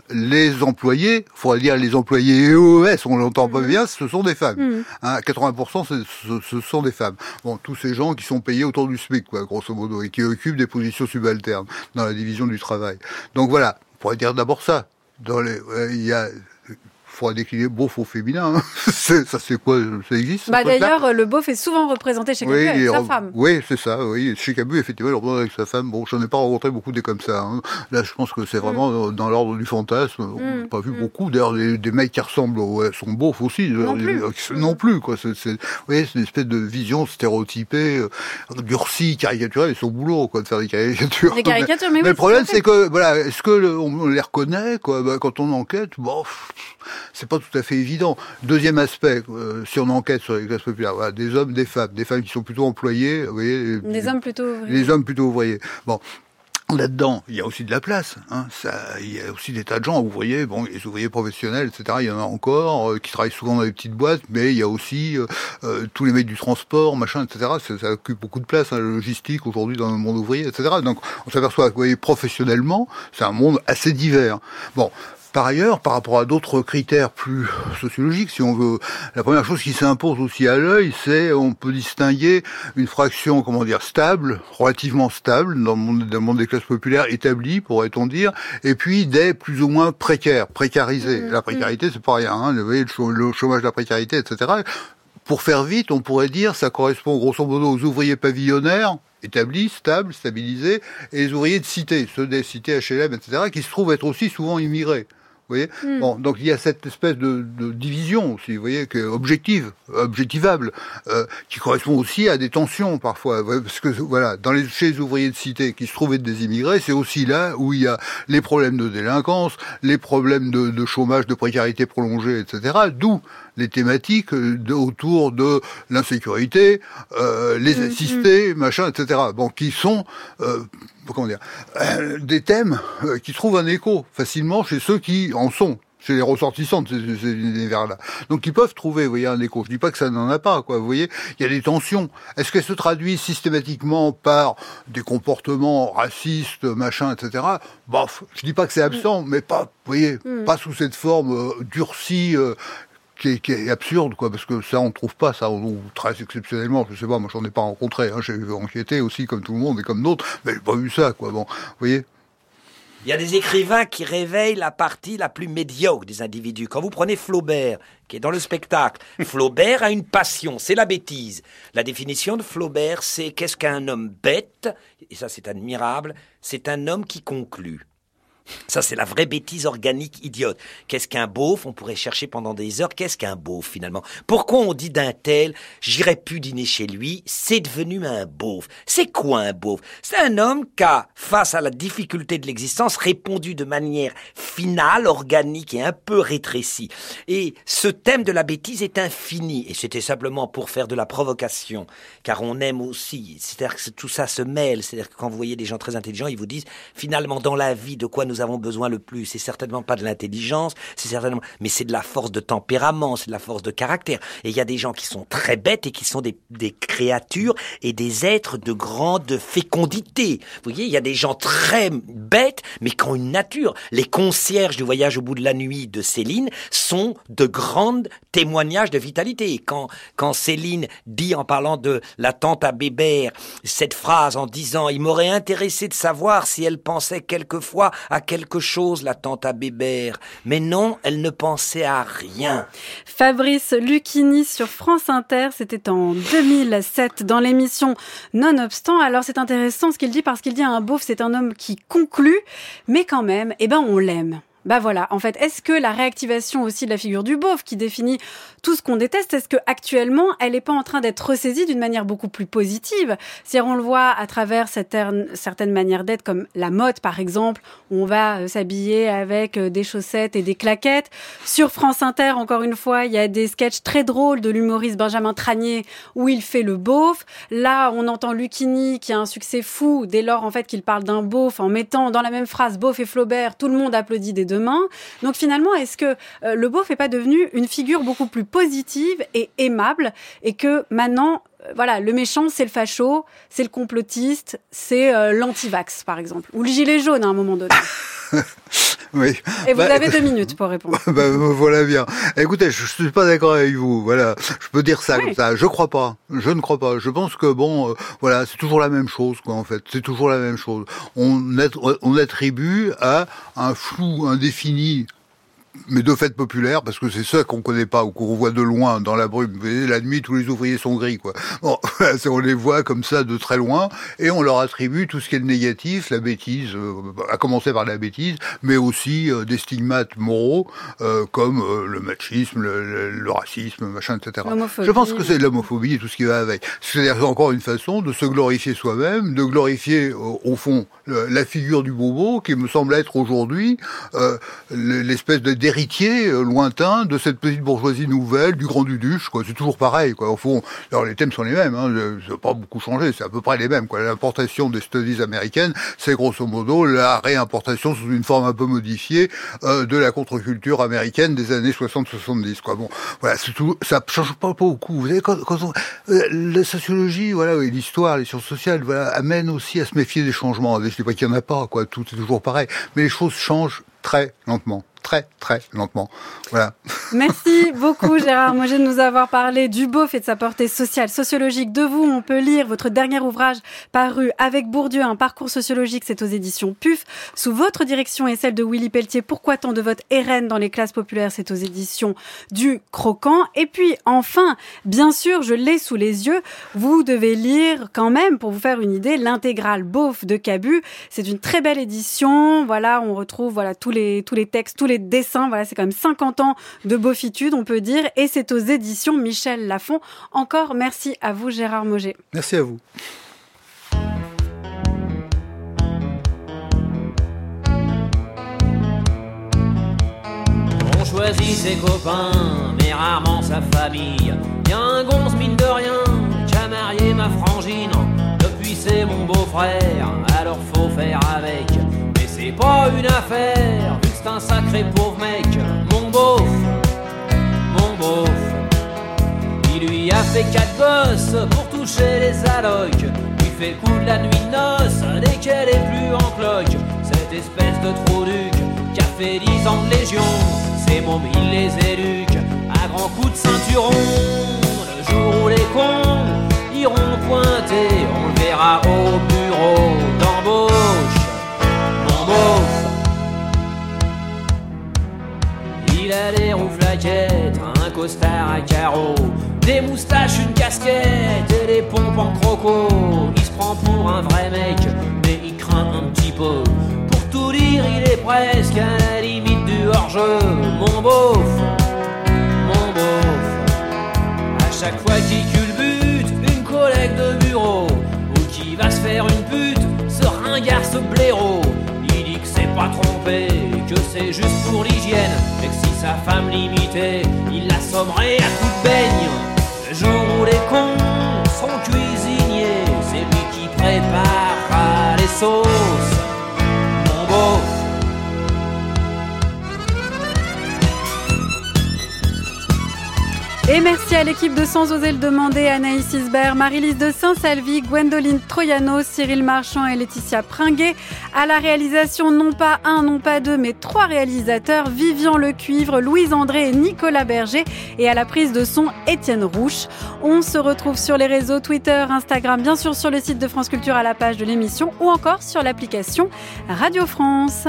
les employés, faudrait dire les employés EOS, on l'entend pas bien, ce sont des femmes. Mhm. Hein, 80% c'est- ce, ce sont des femmes. Bon, tous ces gens qui sont payés autour du SMIC, quoi, grosso modo, et qui occupent des positions subalternes dans la division du travail. Donc voilà, on pourrait dire d'abord ça. Dans les, il y a, faudrait décliner beauf au féminin. hein. Ça c'est quoi Ça existe Bah d'ailleurs, le beauf est souvent représenté chez quelqu'un avec sa femme. Oui, c'est ça. Oui, chez Cabu, effectivement, il représente avec sa femme. Bon, j'en ai pas rencontré beaucoup des comme ça. hein. Là, je pense que c'est vraiment Mm. euh, dans l'ordre du fantasme. On n'a pas vu beaucoup. D'ailleurs, des, des mecs qui ressemblent aux ouais, sont beaufs aussi. Non plus. des- non plus, quoi. C'est, vous voyez, c'est une espèce de vision stéréotypée, euh, durcie, caricaturée. C'est son boulot, quoi, de faire des caricatures. Des caricatures, mais oui, le tout problème, c'est que, voilà, est-ce que le- on, les reconnaît, quoi? Bah, Quand on enquête, bon, pff, c'est pas tout à fait évident. Deuxième aspect, euh, si on enquête sur les classes populaires, voilà, des hommes, des femmes, des femmes qui sont plutôt employées, vous voyez, Des hommes plutôt ouvriers. les hommes plutôt ouvriers. Bon. Là-dedans, il y a aussi de la place. Hein. Ça, il y a aussi des tas de gens ouvriers, bon, les ouvriers professionnels, etc. Il y en a encore euh, qui travaillent souvent dans des petites boîtes, mais il y a aussi euh, euh, tous les mecs du transport, machin, etc. Ça, ça occupe beaucoup de place, hein, la logistique aujourd'hui dans le monde ouvrier, etc. Donc, on s'aperçoit que, vous voyez, professionnellement, c'est un monde assez divers. Bon. Par ailleurs, par rapport à d'autres critères plus sociologiques, si on veut, la première chose qui s'impose aussi à l'œil, c'est on peut distinguer une fraction, comment dire, stable, relativement stable dans le monde, dans le monde des classes populaires établies, pourrait-on dire, et puis des plus ou moins précaires, précarisés. La précarité, c'est pas rien, hein, vous voyez, le chômage, la précarité, etc. Pour faire vite, on pourrait dire, ça correspond grosso modo aux ouvriers pavillonnaires, établis, stables, stabilisés, et les ouvriers de cité, ceux des cités HLM, etc., qui se trouvent être aussi souvent immigrés. Vous voyez Hmm. Bon, donc il y a cette espèce de, de division aussi, vous voyez, que objective, objectivable, euh, qui correspond aussi à des tensions parfois, parce que voilà, dans les chez les ouvriers de cité qui se trouvent être des immigrés, c'est aussi là où il y a les problèmes de délinquance, les problèmes de, de chômage, de précarité prolongée, etc. D'où les thématiques euh, de- autour de l'insécurité, euh, les assistés, machin, etc. Bon, qui sont euh, comment dire euh, des thèmes euh, qui trouvent un écho facilement chez ceux qui en sont chez les ressortissants de ces, univers-là. Donc ils peuvent trouver, vous voyez, un écho. Je dis pas que ça n'en a pas, quoi. Vous voyez, il y a des tensions. Est-ce qu'elles se traduisent systématiquement par des comportements racistes, machin, etc. Bof, je dis pas que c'est absent, mais pas, vous voyez, Mm. pas sous cette forme euh, durcie. euh, qui est, qui est absurde, quoi, parce que ça, on trouve pas ça, très exceptionnellement, je sais pas, moi, j'en ai pas rencontré, hein, j'ai enquêté aussi, comme tout le monde, et comme d'autres, mais j'ai pas vu ça, quoi, bon, vous voyez Il y a des écrivains qui réveillent la partie la plus médiocre des individus. Quand vous prenez Flaubert, qui est dans le spectacle, Flaubert a une passion, c'est la bêtise. La définition de Flaubert, c'est qu'est-ce qu'un homme bête, et ça c'est admirable, c'est un homme qui conclut. Ça, c'est la vraie bêtise organique idiote. Qu'est-ce qu'un beauf On pourrait chercher pendant des heures? Qu'est-ce qu'un beauf, finalement? Pourquoi on dit d'un tel, j'irai plus dîner chez lui, c'est devenu un beauf? C'est quoi un beauf? C'est un homme qui a, face à la difficulté de l'existence, répondu de manière finale, organique et un peu rétrécie. Et ce thème de la bêtise est infini. Et c'était simplement pour faire de la provocation. Car on aime aussi. C'est-à-dire que tout ça se mêle. C'est-à-dire que quand vous voyez des gens très intelligents, ils vous disent, finalement, dans la vie, de quoi nous avons besoin le plus C'est certainement pas de l'intelligence, c'est certainement, mais c'est de la force de tempérament, c'est de la force de caractère. Et il y a des gens qui sont très bêtes et qui sont des, créatures et des êtres de grande fécondité. Vous voyez, il y a des gens très bêtes, mais qui ont une nature. Les concierges du voyage au bout de la nuit de Céline sont de grands témoignages de vitalité. Quand, quand Céline dit en parlant de la tante à Bébert cette phrase en disant il m'aurait intéressé de savoir si elle pensait quelquefois à quelque chose, la tante à Bébert. Mais non, elle ne pensait à rien. Fabrice Lucchini sur France Inter, c'était en 2007 dans l'émission Nonobstant. Alors c'est intéressant ce qu'il dit parce qu'il dit un beauf, c'est un homme qui conclut, mais quand même, eh ben on l'aime. Bah voilà, en fait, est-ce que la réactivation aussi de la figure du beauf qui définit tout ce qu'on déteste, est-ce que actuellement elle n'est pas en train d'être ressaisie d'une manière beaucoup plus positive? Si on le voit à travers certaines, manières d'être, comme la mode par exemple, où on va euh, s'habiller avec euh, des chaussettes et des claquettes. Sur France Inter, encore une fois, il y a des sketchs très drôles de l'humoriste Benjamin Tranier où il fait le beauf. Là, on entend Lucchini qui a un succès fou dès lors en fait qu'il parle d'un beauf en mettant dans la même phrase beauf et Flaubert, tout le monde applaudit des deux Donc finalement, est-ce que euh, le beauf n'est pas devenu une figure beaucoup plus positive et aimable et que maintenant, euh, voilà, le méchant, c'est le facho, c'est le complotiste, c'est euh, l'antivax, par exemple, ou le gilet jaune à un moment donné? Oui. Et vous Bah, avez deux minutes pour répondre. bah, voilà bien. Écoutez, je, suis pas d'accord avec vous. Voilà, je peux dire ça Oui. comme ça. Je crois pas. Je ne crois pas. Je pense que bon, euh, voilà, c'est toujours la même chose, quoi. En fait, c'est toujours la même chose. On attribue à un flou indéfini. Mais de fait populaire, parce que c'est ça qu'on connaît pas ou qu'on voit de loin dans la brume. Vous voyez, la nuit, tous les ouvriers sont gris, quoi. Bon, on les voit comme ça de très loin, et on leur attribue tout ce qui est négatif, la bêtise, euh, à commencer par la bêtise, mais aussi euh, des stigmates moraux, euh, comme euh, le machisme, le, racisme, machin, etc. Je pense que c'est de l'homophobie et tout ce qui va avec. C'est encore une façon de se glorifier soi-même, de glorifier au, au fond la figure du bobo, qui me semble être aujourd'hui l'espèce de- d'héritier euh, lointain de cette petite bourgeoisie nouvelle, du grand duduche. quoi. C'est toujours pareil. Quoi. Au fond, alors les thèmes sont les mêmes. Hein, ça n'a pas beaucoup changé. C'est à peu près les mêmes. quoi. L'importation des studies américaines, c'est grosso modo la réimportation sous une forme un peu modifiée euh, de la contre-culture américaine des années 60-70. Quoi. Bon, voilà, c'est tout. Ça change pas beaucoup. Vous savez, quand, quand on, euh, la sociologie, voilà, et l'histoire, les sciences sociales, voilà, amènent aussi à se méfier des changements. Je dis pas qu'il y en a pas, quoi. Tout est toujours pareil, mais les choses changent très lentement, très très lentement. Voilà. Merci beaucoup Gérard Moget de nous avoir parlé du beauf et de sa portée sociale, sociologique. De vous, on peut lire votre dernier ouvrage paru avec Bourdieu, un parcours sociologique, c'est aux éditions PUF. Sous votre direction et celle de Willy Pelletier, Pourquoi tant de vote RN dans les classes populaires, c'est aux éditions du Croquant. Et puis enfin, bien sûr, je l'ai sous les yeux, vous devez lire quand même, pour vous faire une idée, l'intégrale beauf de Cabu. C'est une très belle édition. Voilà, on retrouve voilà tous les tous les textes, tous les dessins. Voilà, c'est quand même 50 ans de beaufitude, on peut dire, et c'est aux éditions Michel Lafon. Encore merci à vous, Gérard Moget. Merci à vous. On choisit ses copains, mais rarement sa famille. Y a un gonze mine de rien qui a marié ma frangine. Depuis c'est mon beau-frère, alors faut faire avec. Mais c'est pas une affaire, vu un sacré pauvre mec. Mon beauf, mon beauf. Il lui a fait quatre gosses pour toucher les allocs. Lui fait le coup de la nuit de noces dès qu'elle est plus en cloque. Cette espèce de trou duc qui a fait dix ans de légion. Ces mômes, il les éduque à grands coups de ceinturon. Le jour où les cons iront pointer, on le verra au bureau un costard à carreaux, des moustaches, une casquette et des pompes en croco. Il se prend pour un vrai mec, mais il craint un petit peu. Pour tout dire, il est presque à la limite du hors-jeu. Mon beauf, mon beauf. À chaque fois qu'il culbute, une collègue de bureau, ou qui va se faire une pute, ce ringard, ce blaireau. Pas trompé, que c'est juste pour l'hygiène, mais que si sa femme l'imitait, il l'assommerait à coups de beigne. Le jour où les cons sont cuisiniers, c'est lui qui prépare les sauces. Et merci à l'équipe de Sans oser le demander, Anaïs Isbert, Marie-Lise de Saint-Salvi, Gwendoline Troyano, Cyril Marchand et Laetitia Pringuet. À la réalisation, non pas un, non pas deux, mais trois réalisateurs, Vivian Lecuivre, Louise André et Nicolas Berger. Et à la prise de son, Étienne Rouche. On se retrouve sur les réseaux Twitter, Instagram, bien sûr sur le site de France Culture à la page de l'émission ou encore sur l'application Radio France.